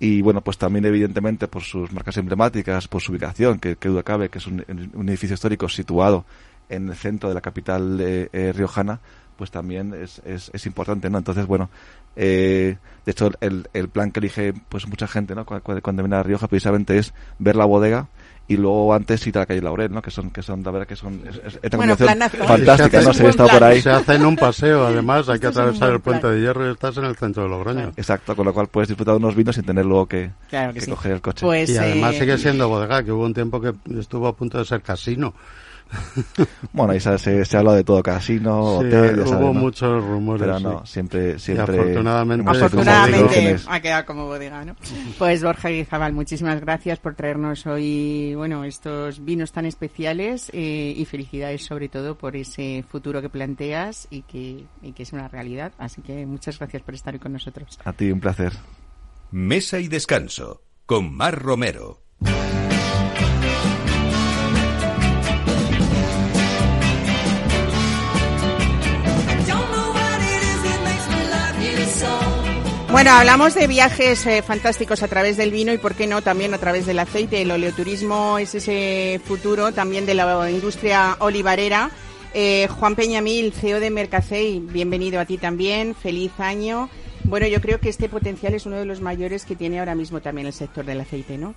Y bueno, pues también evidentemente por sus marcas emblemáticas, por su ubicación, que, que duda cabe que es un, edificio histórico situado en el centro de la capital eh, riojana, pues también es, es, es, importante, ¿no? Entonces, bueno, eh, de hecho el, el plan que elige pues mucha gente, ¿no? Cuando, cuando viene a Rioja precisamente es ver la bodega y luego antes ir a la calle Laurel, ¿no? Que son, que son, la verdad que son, es, es bueno, fantástica, ¿no? Se ha estado por ahí. Se hace en un paseo, además, hay que atravesar el puente de hierro y estás en el centro de Logroño. Exacto, con lo cual puedes disfrutar de unos vinos sin tener luego que, que, coger el coche. Pues, y además eh, sigue siendo bodega, que hubo un tiempo que estuvo a punto de ser casino. *laughs* bueno, ahí se, se, habla de todo, casino, hotel, hubo muchos rumores. Pero no, siempre, siempre. afortunadamente, afortunadamente ha quedado como bodega, ¿no? Pues Borja Guizabal, muchísimas gracias por traernos hoy, bueno, estos vinos tan especiales eh, y felicidades sobre todo por ese futuro que planteas y que, y que es una realidad. Así que muchas gracias por estar hoy con nosotros. A ti, un placer. Mesa y descanso con Mar Romero. Bueno, hablamos de viajes eh, fantásticos a través del vino y, ¿por qué no?, también a través del aceite. El oleoturismo es ese futuro también de la industria olivarera. Eh, Juan Peñamil, CEO de Mercacey, bienvenido a ti también. Feliz año. Bueno, yo creo que este potencial es uno de los mayores que tiene ahora mismo también el sector del aceite, ¿no?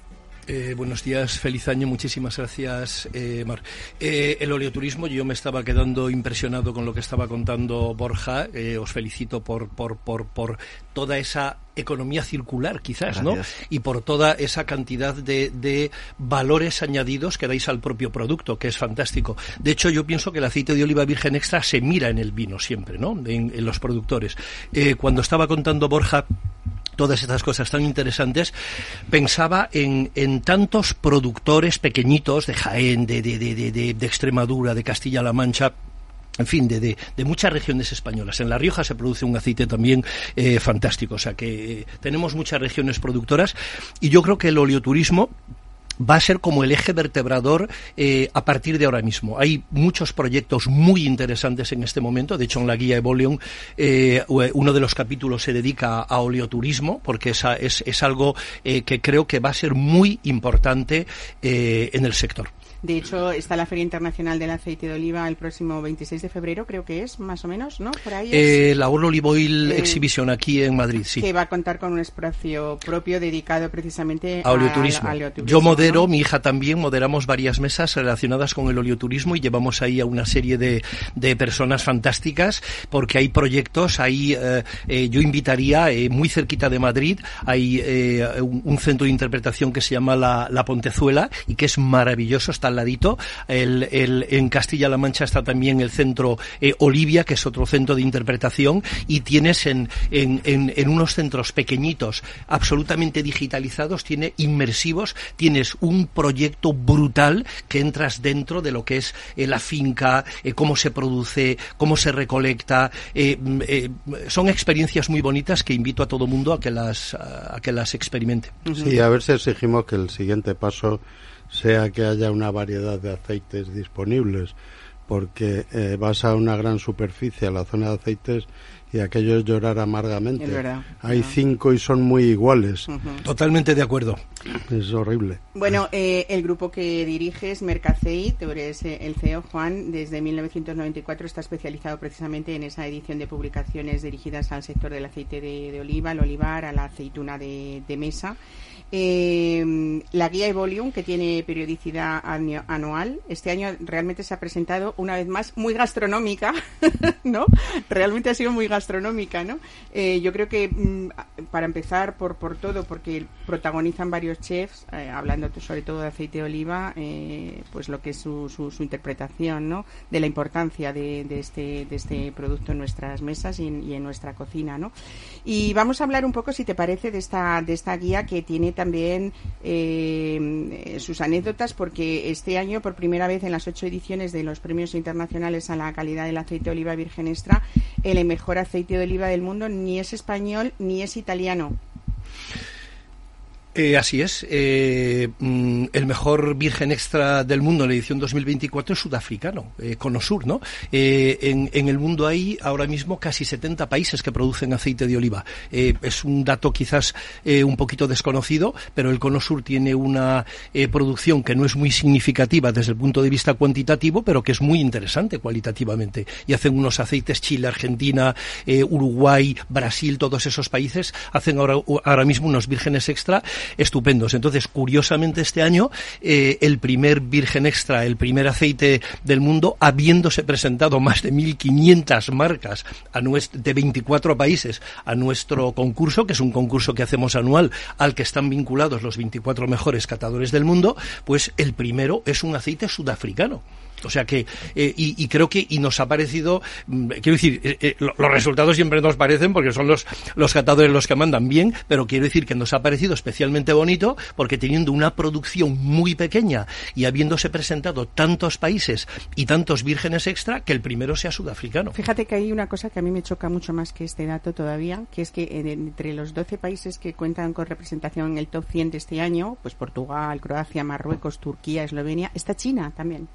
Eh, buenos días, feliz año, muchísimas gracias, eh, Mar. Eh, el oleoturismo, yo me estaba quedando impresionado con lo que estaba contando Borja. os felicito por, por, por, por toda esa economía circular, quizás, ¿no? Y por toda esa cantidad de, de, valores añadidos que dais al propio producto, que es fantástico. De hecho, yo pienso que el aceite de oliva virgen extra se mira en el vino siempre, ¿no? En, en los productores. cuando estaba contando Borja todas estas cosas tan interesantes, pensaba en, en tantos productores pequeñitos de Jaén, de, de, de, de Extremadura, de Castilla-La Mancha, en fin, de, de, de, muchas regiones españolas. En La Rioja se produce un aceite también eh, fantástico, o sea que eh, tenemos muchas regiones productoras y yo creo que el oleoturismo va a ser como el eje vertebrador eh, a partir de ahora mismo. Hay muchos proyectos muy interesantes en este momento. De hecho, en la guía Evolion eh, uno de los capítulos se dedica a oleoturismo, porque esa es, es algo eh, que creo que va a ser muy importante eh, en el sector. De hecho, está la Feria Internacional del Aceite de Oliva el próximo 26 de febrero, creo que es, más o menos, ¿no? Por ahí eh, la World Olive Oil eh, Exhibition aquí en Madrid, sí. Que va a contar con un espacio propio dedicado precisamente a oleoturismo. Yo modero, mi hija también, moderamos varias mesas relacionadas con el oleoturismo y llevamos ahí a una serie de, de personas fantásticas porque hay proyectos, hay, eh, yo invitaría muy cerquita de Madrid, hay un, un, centro de interpretación que se llama la, la Pontezuela y que es maravilloso, está al ladito. El, el, en Castilla-La Mancha está también el centro eh, Olivia, que es otro centro de interpretación, y tienes en, en, en, en unos centros pequeñitos, absolutamente digitalizados, tiene inmersivos, tienes un proyecto brutal que entras dentro de lo que es eh, la finca, eh, cómo se produce, cómo se recolecta. Eh, mm, son experiencias muy bonitas que invito a todo mundo a que las, a que las experimente. Sí, a ver si exigimos que el siguiente paso sea que haya una variedad de aceites disponibles, porque eh, vas a una gran superficie, a la zona de aceites, y aquello es llorar amargamente. Es verdad. Hay cinco y son muy iguales. Totalmente de acuerdo. Es horrible. Bueno, eh, el grupo que diriges, Mercacei, tú eres eh, el CEO, Juan, desde 1994 está especializado precisamente en esa edición de publicaciones dirigidas al sector del aceite de, de oliva, al olivar, a la aceituna de, de mesa. Eh, la guía Evolium, que tiene periodicidad año- anual, este año realmente se ha presentado una vez más muy gastronómica, *laughs* ¿no? Realmente ha sido muy gastronómica, ¿no? Eh, yo creo que mm, para empezar por, por todo, porque protagonizan varios chefs, eh, hablando sobre todo de aceite de oliva, eh, pues lo que es su, su, su interpretación, ¿no? De la importancia de, de este, de este producto en nuestras mesas y en, y en nuestra cocina, ¿no? Y vamos a hablar un poco, si te parece, de esta, de esta guía que tiene también eh, sus anécdotas, porque este año, por primera vez en las ocho ediciones de los premios internacionales a la calidad del aceite de oliva virgen extra, el mejor aceite de oliva del mundo ni es español ni es italiano. Eh, así es. Eh, mm, el mejor virgen extra del mundo en la edición 2024 es sudafricano, eh, Conosur, ¿no? Eh, en, en el mundo hay ahora mismo casi 70 países que producen aceite de oliva. Eh, es un dato quizás eh, un poquito desconocido, pero el Conosur tiene una producción que no es muy significativa desde el punto de vista cuantitativo, pero que es muy interesante cualitativamente. Y hacen unos aceites Chile, Argentina, Uruguay, Brasil, todos esos países hacen ahora, ahora mismo unos vírgenes extra estupendos. Entonces, curiosamente, este año, eh, el primer virgen extra, el primer aceite del mundo, habiéndose presentado más de 1.500 marcas a nues- de 24 países a nuestro concurso, que es un concurso que hacemos anual, al que están vinculados los 24 mejores catadores del mundo, pues el primero es un aceite sudafricano. O sea que, eh, y, creo que, y nos ha parecido, mm, quiero decir, eh, eh, lo- los resultados siempre nos parecen porque son los, los catadores los que mandan bien, pero quiero decir que nos ha parecido especialmente bonito porque teniendo una producción muy pequeña y habiéndose presentado tantos países y tantos vírgenes extra, que el primero sea sudafricano. Fíjate que hay una cosa que a mí me choca mucho más que este dato todavía, que es que en- entre los 12 países que cuentan con representación en el top 100 de este año, pues Portugal, Croacia, Marruecos, Turquía, Eslovenia, está China también.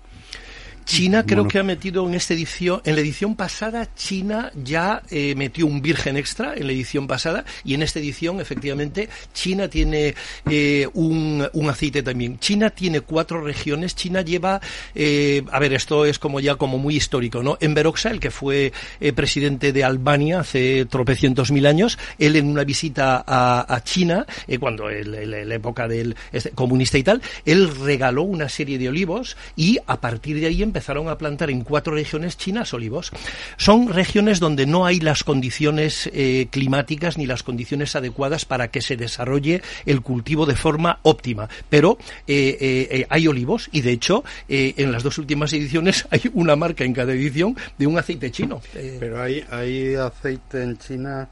China creo Bueno. que ha metido en esta edición, en la edición pasada, China ya eh, metió un virgen extra en la edición pasada y en esta edición, efectivamente, China tiene eh, un, un aceite también. China tiene cuatro regiones. China lleva, eh, a ver, esto es como ya como muy histórico, ¿no? En Beroxa, el que fue eh, presidente de Albania hace tropecientos mil años, él en una visita a, a China, cuando el- el- la época del este, comunista y tal, él regaló una serie de olivos y a partir de ahí empezaron a plantar en cuatro regiones chinas olivos. Son regiones donde no hay las condiciones eh, climáticas ni las condiciones adecuadas para que se desarrolle el cultivo de forma óptima. Pero eh, eh, hay olivos y de hecho en las dos últimas ediciones *laughs* hay una marca en cada edición de un aceite chino. Pero hay, hay aceite en China,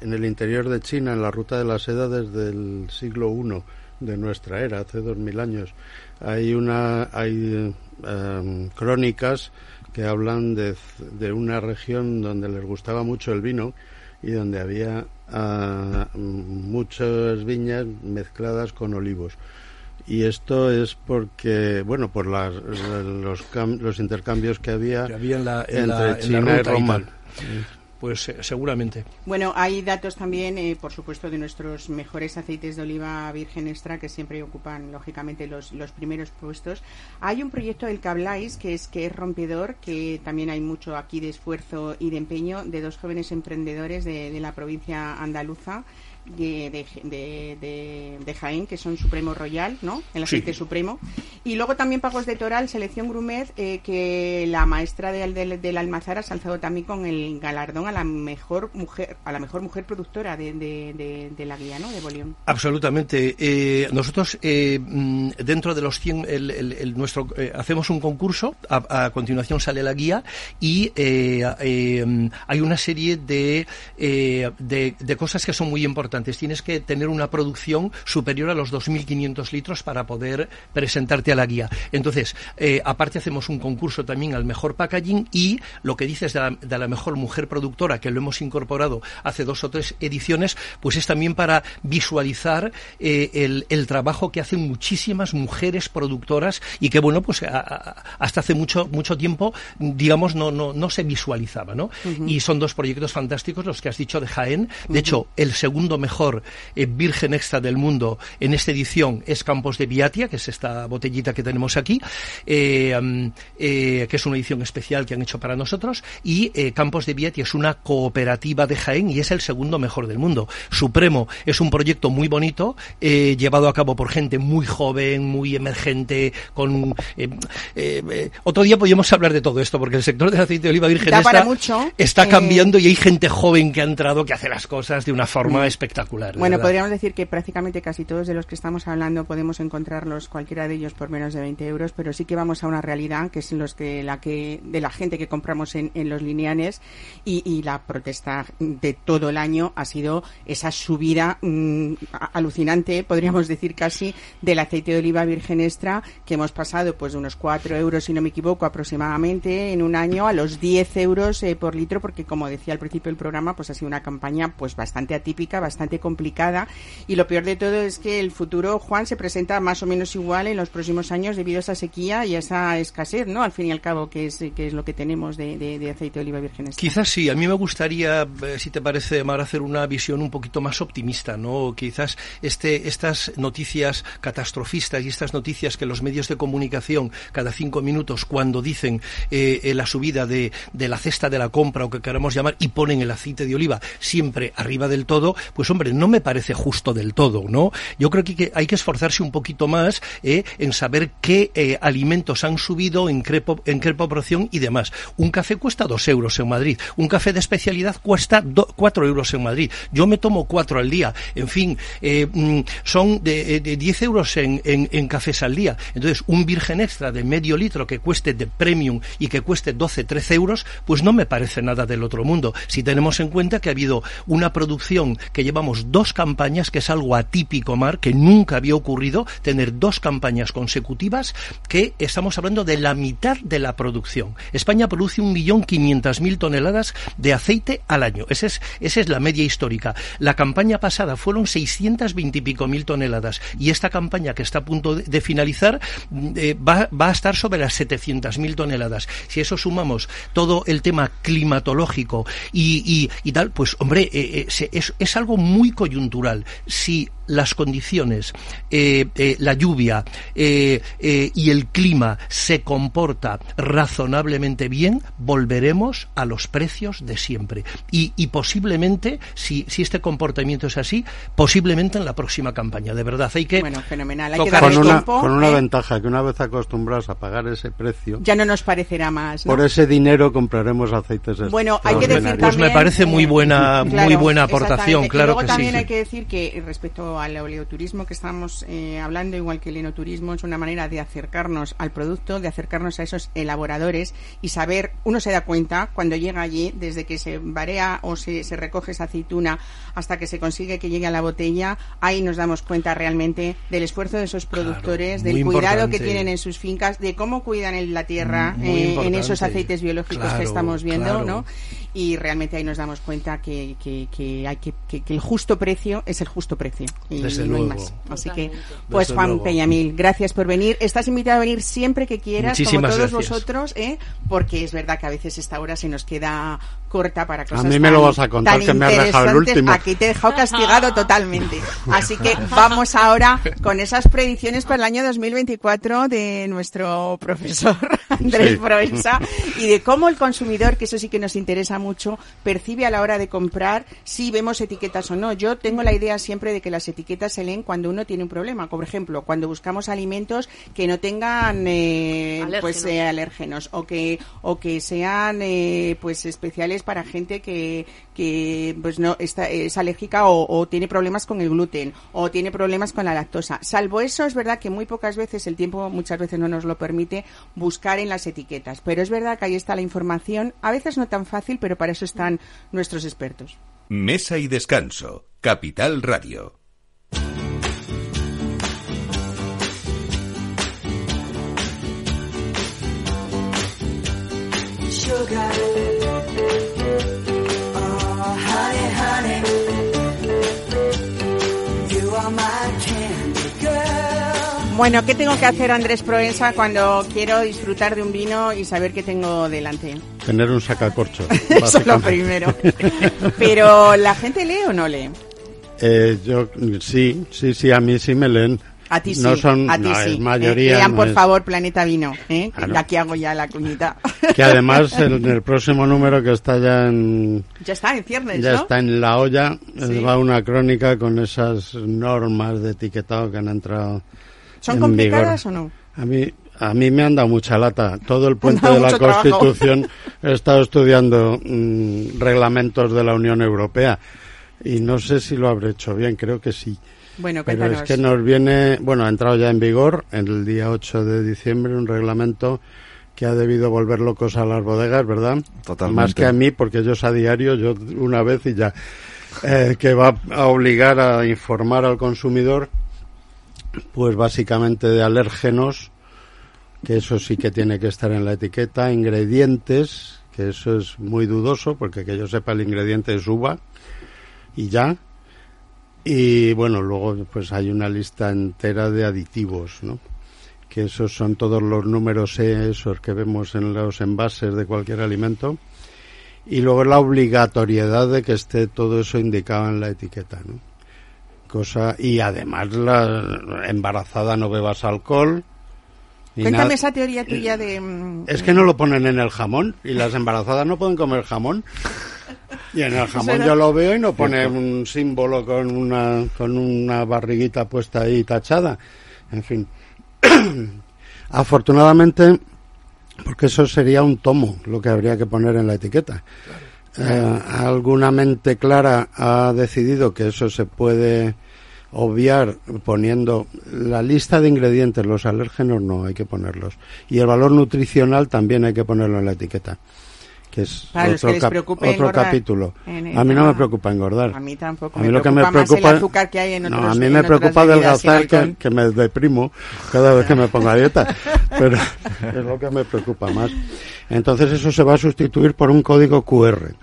en el interior de China, en la ruta de la seda desde el siglo I de nuestra era, hace dos mil años. Hay una, hay eh, crónicas que hablan de, de una región donde les gustaba mucho el vino y donde había ah, muchas viñas mezcladas con olivos. Y esto es porque, bueno, por las, los, los intercambios que había, que había en la, en entre la- en la China y Roma. Pues eh, seguramente. Bueno, hay datos también, eh, por supuesto, de nuestros mejores aceites de oliva virgen extra que siempre ocupan, lógicamente, los, los primeros puestos. Hay un proyecto del que habláis que es que es rompedor, que también hay mucho aquí de esfuerzo y de empeño de dos jóvenes emprendedores de, de la provincia andaluza de, de, de, Jaén, que son Supremo Royal, ¿no? El aceite supremo. Y luego también Pagos de Toral, Selección Grumet, eh, que la maestra de, de, la Almazara ha alzado también con el galardón a la mejor mujer, a la mejor mujer productora de, la guía, ¿no? De Bolión. Absolutamente. Eh, nosotros, eh, mm, dentro de los 100, el, nuestro, hacemos un concurso, a, continuación sale la guía y hay una serie de, de cosas que son muy importantes. Tienes que tener una producción superior a los 2.500 litros para poder presentarte a la guía. Entonces, eh, aparte hacemos un concurso también al mejor packaging y lo que dices de la, mejor mujer productora, que lo hemos incorporado hace dos o tres ediciones, pues es también para visualizar eh, el, trabajo que hacen muchísimas mujeres productoras y que, bueno, pues hasta hace mucho, mucho tiempo, digamos, no, no, no se visualizaba, ¿no? Y son dos proyectos fantásticos los que has dicho de Jaén. De hecho, el segundo mejor eh, virgen extra del mundo en esta edición es Campos de Viatia, que es esta botellita que tenemos aquí, eh, eh, que es una edición especial que han hecho para nosotros, y Campos de Viatia es una cooperativa de Jaén y es el segundo mejor del mundo. Supremo es un proyecto muy bonito, llevado a cabo por gente muy joven, muy emergente, con... otro día podríamos hablar de todo esto, porque el sector del aceite de oliva virgen está cambiando y hay gente joven que ha entrado que hace las cosas de una forma espectacular. Bueno, podríamos decir que prácticamente casi todos de los que estamos hablando podemos encontrarlos, cualquiera de ellos, por menos de 20 euros, pero sí que vamos a una realidad que es los que, la que, de la gente que compramos en, los lineanes y, la protesta de todo el año ha sido esa subida mm, alucinante, podríamos decir casi, del aceite de oliva virgen extra, que hemos pasado pues de unos 4 euros, si no me equivoco, aproximadamente en un año a los 10 euros eh, por litro, porque como decía al principio del programa, pues ha sido una campaña pues bastante atípica, bastante complicada y lo peor de todo es que el futuro, Juan, se presenta más o menos igual en los próximos años debido a esa sequía y a esa escasez, ¿no? Al fin y al cabo, que es, que es lo que tenemos de, aceite de oliva virgen. Quizás sí, a mí me gustaría, eh, si te parece, Mar, hacer una visión un poquito más optimista, ¿no? Quizás este, estas noticias catastrofistas y estas noticias que los medios de comunicación cada cinco minutos cuando dicen eh, eh, la subida de, de la cesta de la compra o que queramos llamar y ponen el aceite de oliva siempre arriba del todo, pues hombre, no me parece justo del todo, ¿no? Yo creo que hay que esforzarse un poquito más eh, en saber qué eh, alimentos han subido, en qué, proporción y demás. Un café cuesta dos euros en Madrid, un café de especialidad cuesta cuatro euros en Madrid. Yo me tomo cuatro al día. En fin, eh, mm, son de, de 10 euros en, cafés al día. Entonces, un virgen extra de medio litro que cueste de premium y que cueste 12, 13 euros, pues no me parece nada del otro mundo. Si tenemos en cuenta que ha habido una producción que llevamos dos campañas, que es algo atípico, Mar, que nunca había ocurrido, tener dos campañas consecutivas, que estamos hablando de la mitad de la producción. España produce un millón quinientas mil toneladas de aceite al año. Esa es, esa es la media histórica. La campaña pasada fueron seiscientas veintipico mil toneladas y esta campaña que está a punto de, finalizar eh, va, va, a estar sobre las setecientas mil toneladas. Si eso sumamos todo el tema climatológico y, y, tal, pues hombre, eh, eh, es, es algo muy coyuntural. Si las condiciones, eh, eh, la lluvia eh, y el clima se comporta razonablemente bien, volveremos a los precios de siempre. Y, posiblemente, si, si, este comportamiento es así, posiblemente en la próxima campaña. De verdad, hay que. Bueno, fenomenal. Hay que con, una, con una ventaja, que una vez acostumbrados a pagar ese precio. Ya no nos parecerá más. Por ese dinero compraremos aceites Bueno, hay que decir también, Pues me parece muy buena, muy buena aportación, claro que sí. también hay que decir que respecto al oleoturismo que estamos eh, hablando, igual que el enoturismo, es una manera de acercarnos al producto, de acercarnos a esos elaboradores y saber, uno se da cuenta cuando llega allí, desde que se barea o se, se recoge esa aceituna hasta que se consigue que llegue a la botella, ahí nos damos cuenta realmente del esfuerzo de esos productores, del cuidado que tienen en sus fincas, de cómo cuidan en la tierra, eh, en esos aceites biológicos que estamos viendo, ¿no? y realmente ahí nos damos cuenta que, que, hay que, que, el justo precio es el justo precio y no hay más. Así que, pues Juan Peñamil, gracias por venir. Estás invitado a venir siempre que quieras, como todos vosotros, ¿eh? porque es verdad que a veces esta hora se nos queda corta para cosas A mí me tan- lo vas a contar, que me has dejado el interesantes. último. Aquí te he dejado castigado *laughs* totalmente. Así que *laughs* vamos ahora con esas predicciones para el año 2024 de nuestro profesor *laughs* Andrés Sí. Proensa y de cómo el consumidor, que eso sí que nos interesa mucho, percibe a la hora de comprar si vemos etiquetas o no. Yo tengo la idea siempre de que las etiquetas se leen cuando uno tiene un problema. Por ejemplo, cuando buscamos alimentos que no tengan eh, Alérgenos. pues eh, alérgenos o que o que sean eh, pues especiales para gente que, que pues no está, es alérgica o, o tiene problemas con el gluten o tiene problemas con la lactosa. Salvo eso es verdad que muy pocas veces el tiempo muchas veces no nos lo permite buscar en las etiquetas, pero es verdad que ahí está la información, a veces no tan fácil, pero para eso están nuestros expertos. Mesa y descanso. Capital Radio. Bueno, ¿qué tengo que hacer Andrés Proensa cuando quiero disfrutar de un vino y saber qué tengo delante? Tener un sacacorcho. *laughs* Eso es lo primero. *laughs* Pero ¿la gente lee o no lee? Eh, yo sí, sí, sí, a mí sí me leen. A ti sí, No son, a ti no, sí. es mayoría. Eh, lean, no por es- favor, Planeta Vino. ¿eh? Claro. Aquí hago ya la cuñita. *laughs* Que además en el próximo número que está ya en, ya está, en ciernes, ya ¿no? está en la olla, eh, Sí. va una crónica con esas normas de etiquetado que han entrado ¿Son complicadas vigor. o no? A mí, a mí me han dado mucha lata. Todo el *laughs* puente de la trabajo. Constitución he estado estudiando mm, reglamentos de la Unión Europea y no sé si lo habré hecho bien, creo que sí. Bueno, Pero cuéntanos. es que nos viene, bueno, ha entrado ya en vigor el día 8 de diciembre un reglamento que ha debido volver locos a las bodegas, ¿verdad? Totalmente. Más que a mí, porque yo es a diario, yo una vez y ya. Eh, que va a obligar a informar al consumidor, pues básicamente de alérgenos, que eso sí que tiene que estar en la etiqueta, ingredientes, que eso es muy dudoso, porque que yo sepa el ingrediente es uva, y ya. Y bueno, luego pues hay una lista entera de aditivos, ¿no? Que esos son todos los números E, esos que vemos en los envases de cualquier alimento. Y luego la obligatoriedad de que esté todo eso indicado en la etiqueta, ¿no? Cosa, y además la embarazada no bebas alcohol. Cuéntame esa teoría tuya de... mm, Es que no lo ponen en el jamón y las embarazadas no pueden comer jamón. Y en el *laughs* jamón yo lo veo y no pone un símbolo con una con una barriguita puesta ahí tachada. En fin. *clears throat* Afortunadamente, porque eso sería un tomo lo que habría que poner en la etiqueta. Eh, alguna mente clara ha decidido que eso se puede obviar poniendo la lista de ingredientes, los alérgenos no hay que ponerlos. Y el valor nutricional también hay que ponerlo en la etiqueta, que es Para otro, que cap- capítulo. El- A mí no me preocupa engordar. A mí tampoco. A mí me lo que preocupa me más preocupa el azúcar que hay en no, otros a mí me preocupa adelgazar que, me deprimo cada vez que me ponga a dieta, *laughs* pero es lo que me preocupa más. Entonces eso se va a sustituir por un código QR.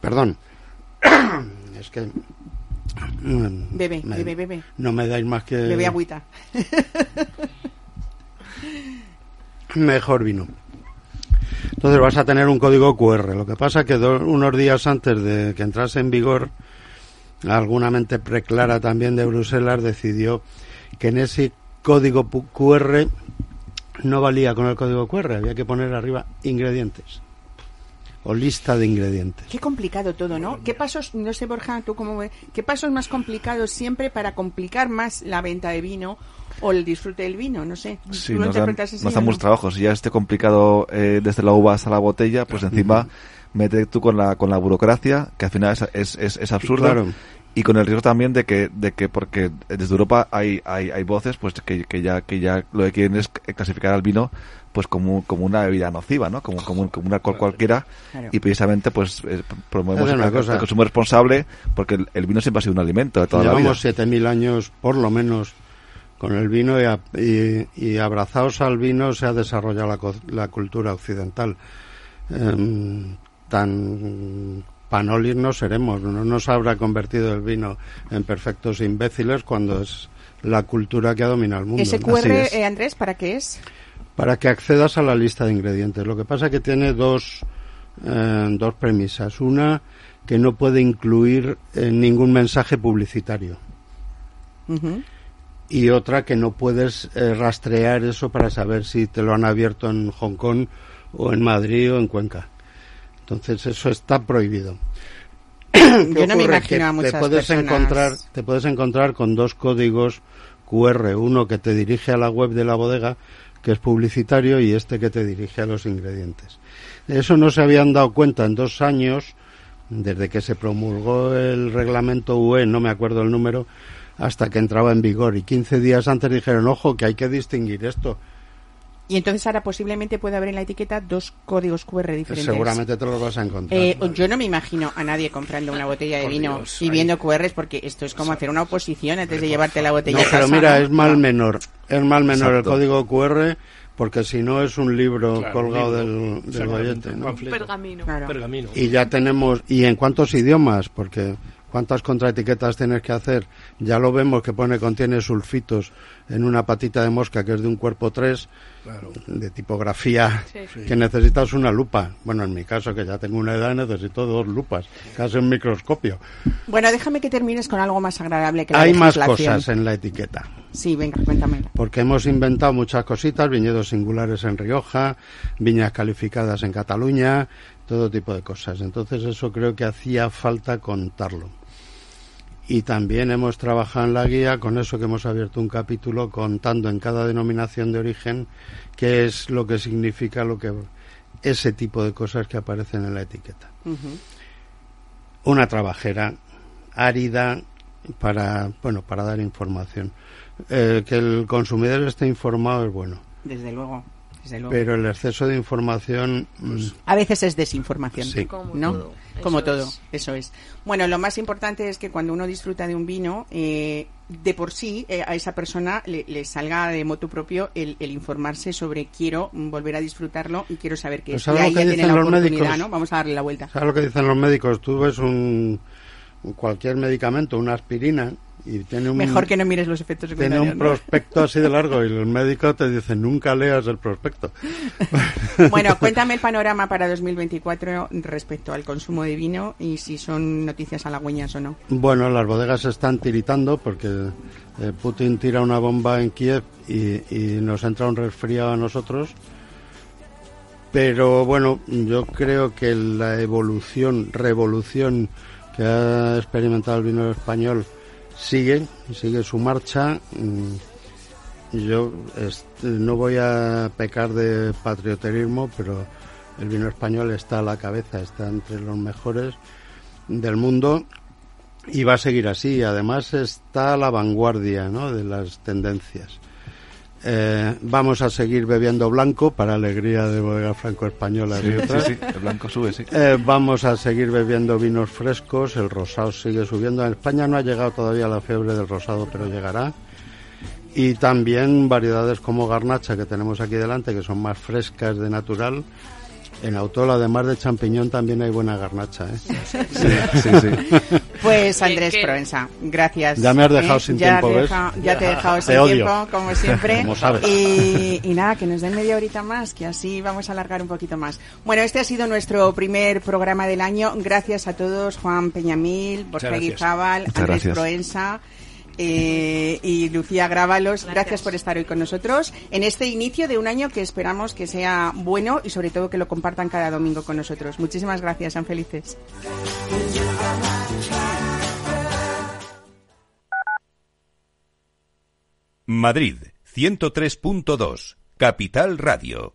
Perdón. *clears throat* es que mm, Bebe, me- bebe, bebe. No me dais más que Bebe agüita. *laughs* mejor vino. Entonces vas a tener un código QR. Lo que pasa que do- unos días antes de que entrase en vigor, alguna mente preclara también de Bruselas decidió que en ese código QR no valía con el código QR, había que poner arriba ingredientes o lista de ingredientes. Qué complicado todo, ¿no? ¿Qué pasos, no sé Borja, tú cómo ves, qué pasos más complicados siempre para complicar más la venta de vino o el disfrute del vino? No sé. Sí, ¿Tú lo nos dan, nos dan no? muchos trabajos. Si ya esté complicado eh, desde la uva hasta la botella, pues encima mete tú con la, con la burocracia, que al final es, es, es, es absurda. Claro. Y con el riesgo también de que, de que porque desde Europa hay, hay, hay voces pues que, que ya que ya lo que quieren es clasificar al vino pues como, como una bebida nociva, ¿no? Como, como, un- como una alcohol cualquiera Claro. y precisamente pues eh, promovemos el, cosa. el consumo responsable porque el, el vino siempre ha sido un alimento de toda la vida. Llevamos 7.000 años, por lo menos, con el vino y, a- y- y abrazados al vino se ha desarrollado la, co- la cultura occidental. Em, tan panolis no seremos, no nos habrá convertido el vino en perfectos imbéciles cuando es la cultura que ha dominado el mundo. Ese eh, Andrés, ¿para qué es? Para que accedas a la lista de ingredientes. Lo que pasa es que tiene dos, eh, dos premisas. Una, que no puede incluir eh, ningún mensaje publicitario. Y otra, que no puedes eh, rastrear eso para saber si te lo han abierto en Hong Kong o en Madrid o en Cuenca. Entonces, eso está prohibido. *clears throat* Yo no me imagino a muchas te puedes personas... encontrar te puedes encontrar con dos códigos QR uno que te dirige a la web de la bodega que es publicitario y este que te dirige a los ingredientes. Eso no se habían dado cuenta en dos años desde que se promulgó el reglamento UE no me acuerdo el número hasta que entraba en vigor. Y 15 días antes dijeron ojo que hay que distinguir esto Y entonces ahora posiblemente puede haber en la etiqueta dos códigos QR diferentes. seguramente te los vas a encontrar Eh, yo no me imagino a nadie comprando una botella de vino Dios, y ahí. viendo QRs porque esto es como hacer una oposición antes de llevarte la botella No, a casa, pero mira, es mal No. menor. Es mal menor Exacto. el código QR porque si no es un libro Claro, colgado libro, del, del un ¿no? panfleto, Pergamino. Claro. pergamino. Y ya tenemos, ¿y en cuántos idiomas? Porque cuántas contraetiquetas tienes que hacer. Ya lo vemos que pone contiene sulfitos en una patita de mosca que es de un cuerpo 3 Claro. de tipografía Sí. que necesitas una lupa. Bueno, en mi caso que ya tengo una edad necesito dos lupas, casi un microscopio. Bueno, déjame que termines con algo más agradable que la Hay más cosas en la etiqueta. Sí, venga, cuéntame. porque hemos inventado muchas cositas, viñedos singulares en Rioja, viñas calificadas en Cataluña, todo tipo de cosas. Entonces eso creo que hacía falta contarlo. Y también hemos trabajado en la guía con eso que hemos abierto un capítulo contando en cada denominación de origen qué es lo que significa lo que ese tipo de cosas que aparecen en la etiqueta. Una trabajera árida para bueno para dar información. Eh, que el consumidor esté informado es bueno, Desde luego, desde luego. pero el exceso de información mm, A veces es desinformación, Sí. Como ¿no? todo. Como Eso todo, es. eso es. Bueno, lo más importante es que cuando uno disfruta de un vino, eh, de por sí eh, a esa persona le, le salga de moto propio el, el informarse sobre quiero volver a disfrutarlo y quiero saber qué Pues es. ¿sabes Y lo ahí que ya tiene dicen la los oportunidad, médicos? ¿no? Vamos a darle la vuelta. ¿Sabes lo que dicen los médicos? Tú ves un cualquier medicamento, una aspirina y tiene un Mejor que no mires los efectos tiene secundarios. un ¿no? prospecto así de largo y el médico te dice nunca leas el prospecto. *laughs* Bueno, cuéntame el panorama para 2024 respecto al consumo de vino y si son noticias halagüeñas o no. Bueno, las bodegas están tiritando porque eh, Putin tira una bomba en Kiev y, y nos entra un resfriado a nosotros. Pero bueno, yo creo que la evolución, revolución que ha experimentado el vino español sigue, sigue su marcha. Mm, Yo no voy a pecar de patrioterismo, pero el vino español está a la cabeza, está entre los mejores del mundo y va a seguir así. Además está a la vanguardia ¿no? de las tendencias. Eh, vamos a seguir bebiendo blanco para alegría de bodega franco española y Sí, otras. sí, el blanco sube, sí. Eh, vamos a seguir bebiendo vinos frescos, el rosado sigue subiendo. En España no ha llegado todavía la fiebre del rosado, pero llegará. Y también variedades como garnacha que tenemos aquí delante, que son más frescas de natural. En Autola, además de champiñón, también hay buena garnacha. ¿eh? Sí, sí, sí. Pues Andrés Proensa, gracias. Ya me has dejado ¿eh? sin ya tiempo, ¿ves? dejado- ya te he dejado Te sin odio. tiempo, como siempre. Como sabes. Y, y nada, que nos den media horita más, que así vamos a alargar un poquito más. Bueno, este ha sido nuestro primer programa del año. Gracias a todos, Juan Peñamil, Borja. Guizábal, Andrés gracias. Proensa. Eh, y Lucía Grábalos, gracias. Gracias. por estar hoy con nosotros en este inicio de un año que esperamos que sea bueno y sobre todo que lo compartan cada domingo con nosotros. Muchísimas gracias, sean felices. Madrid 103.2, Capital Radio.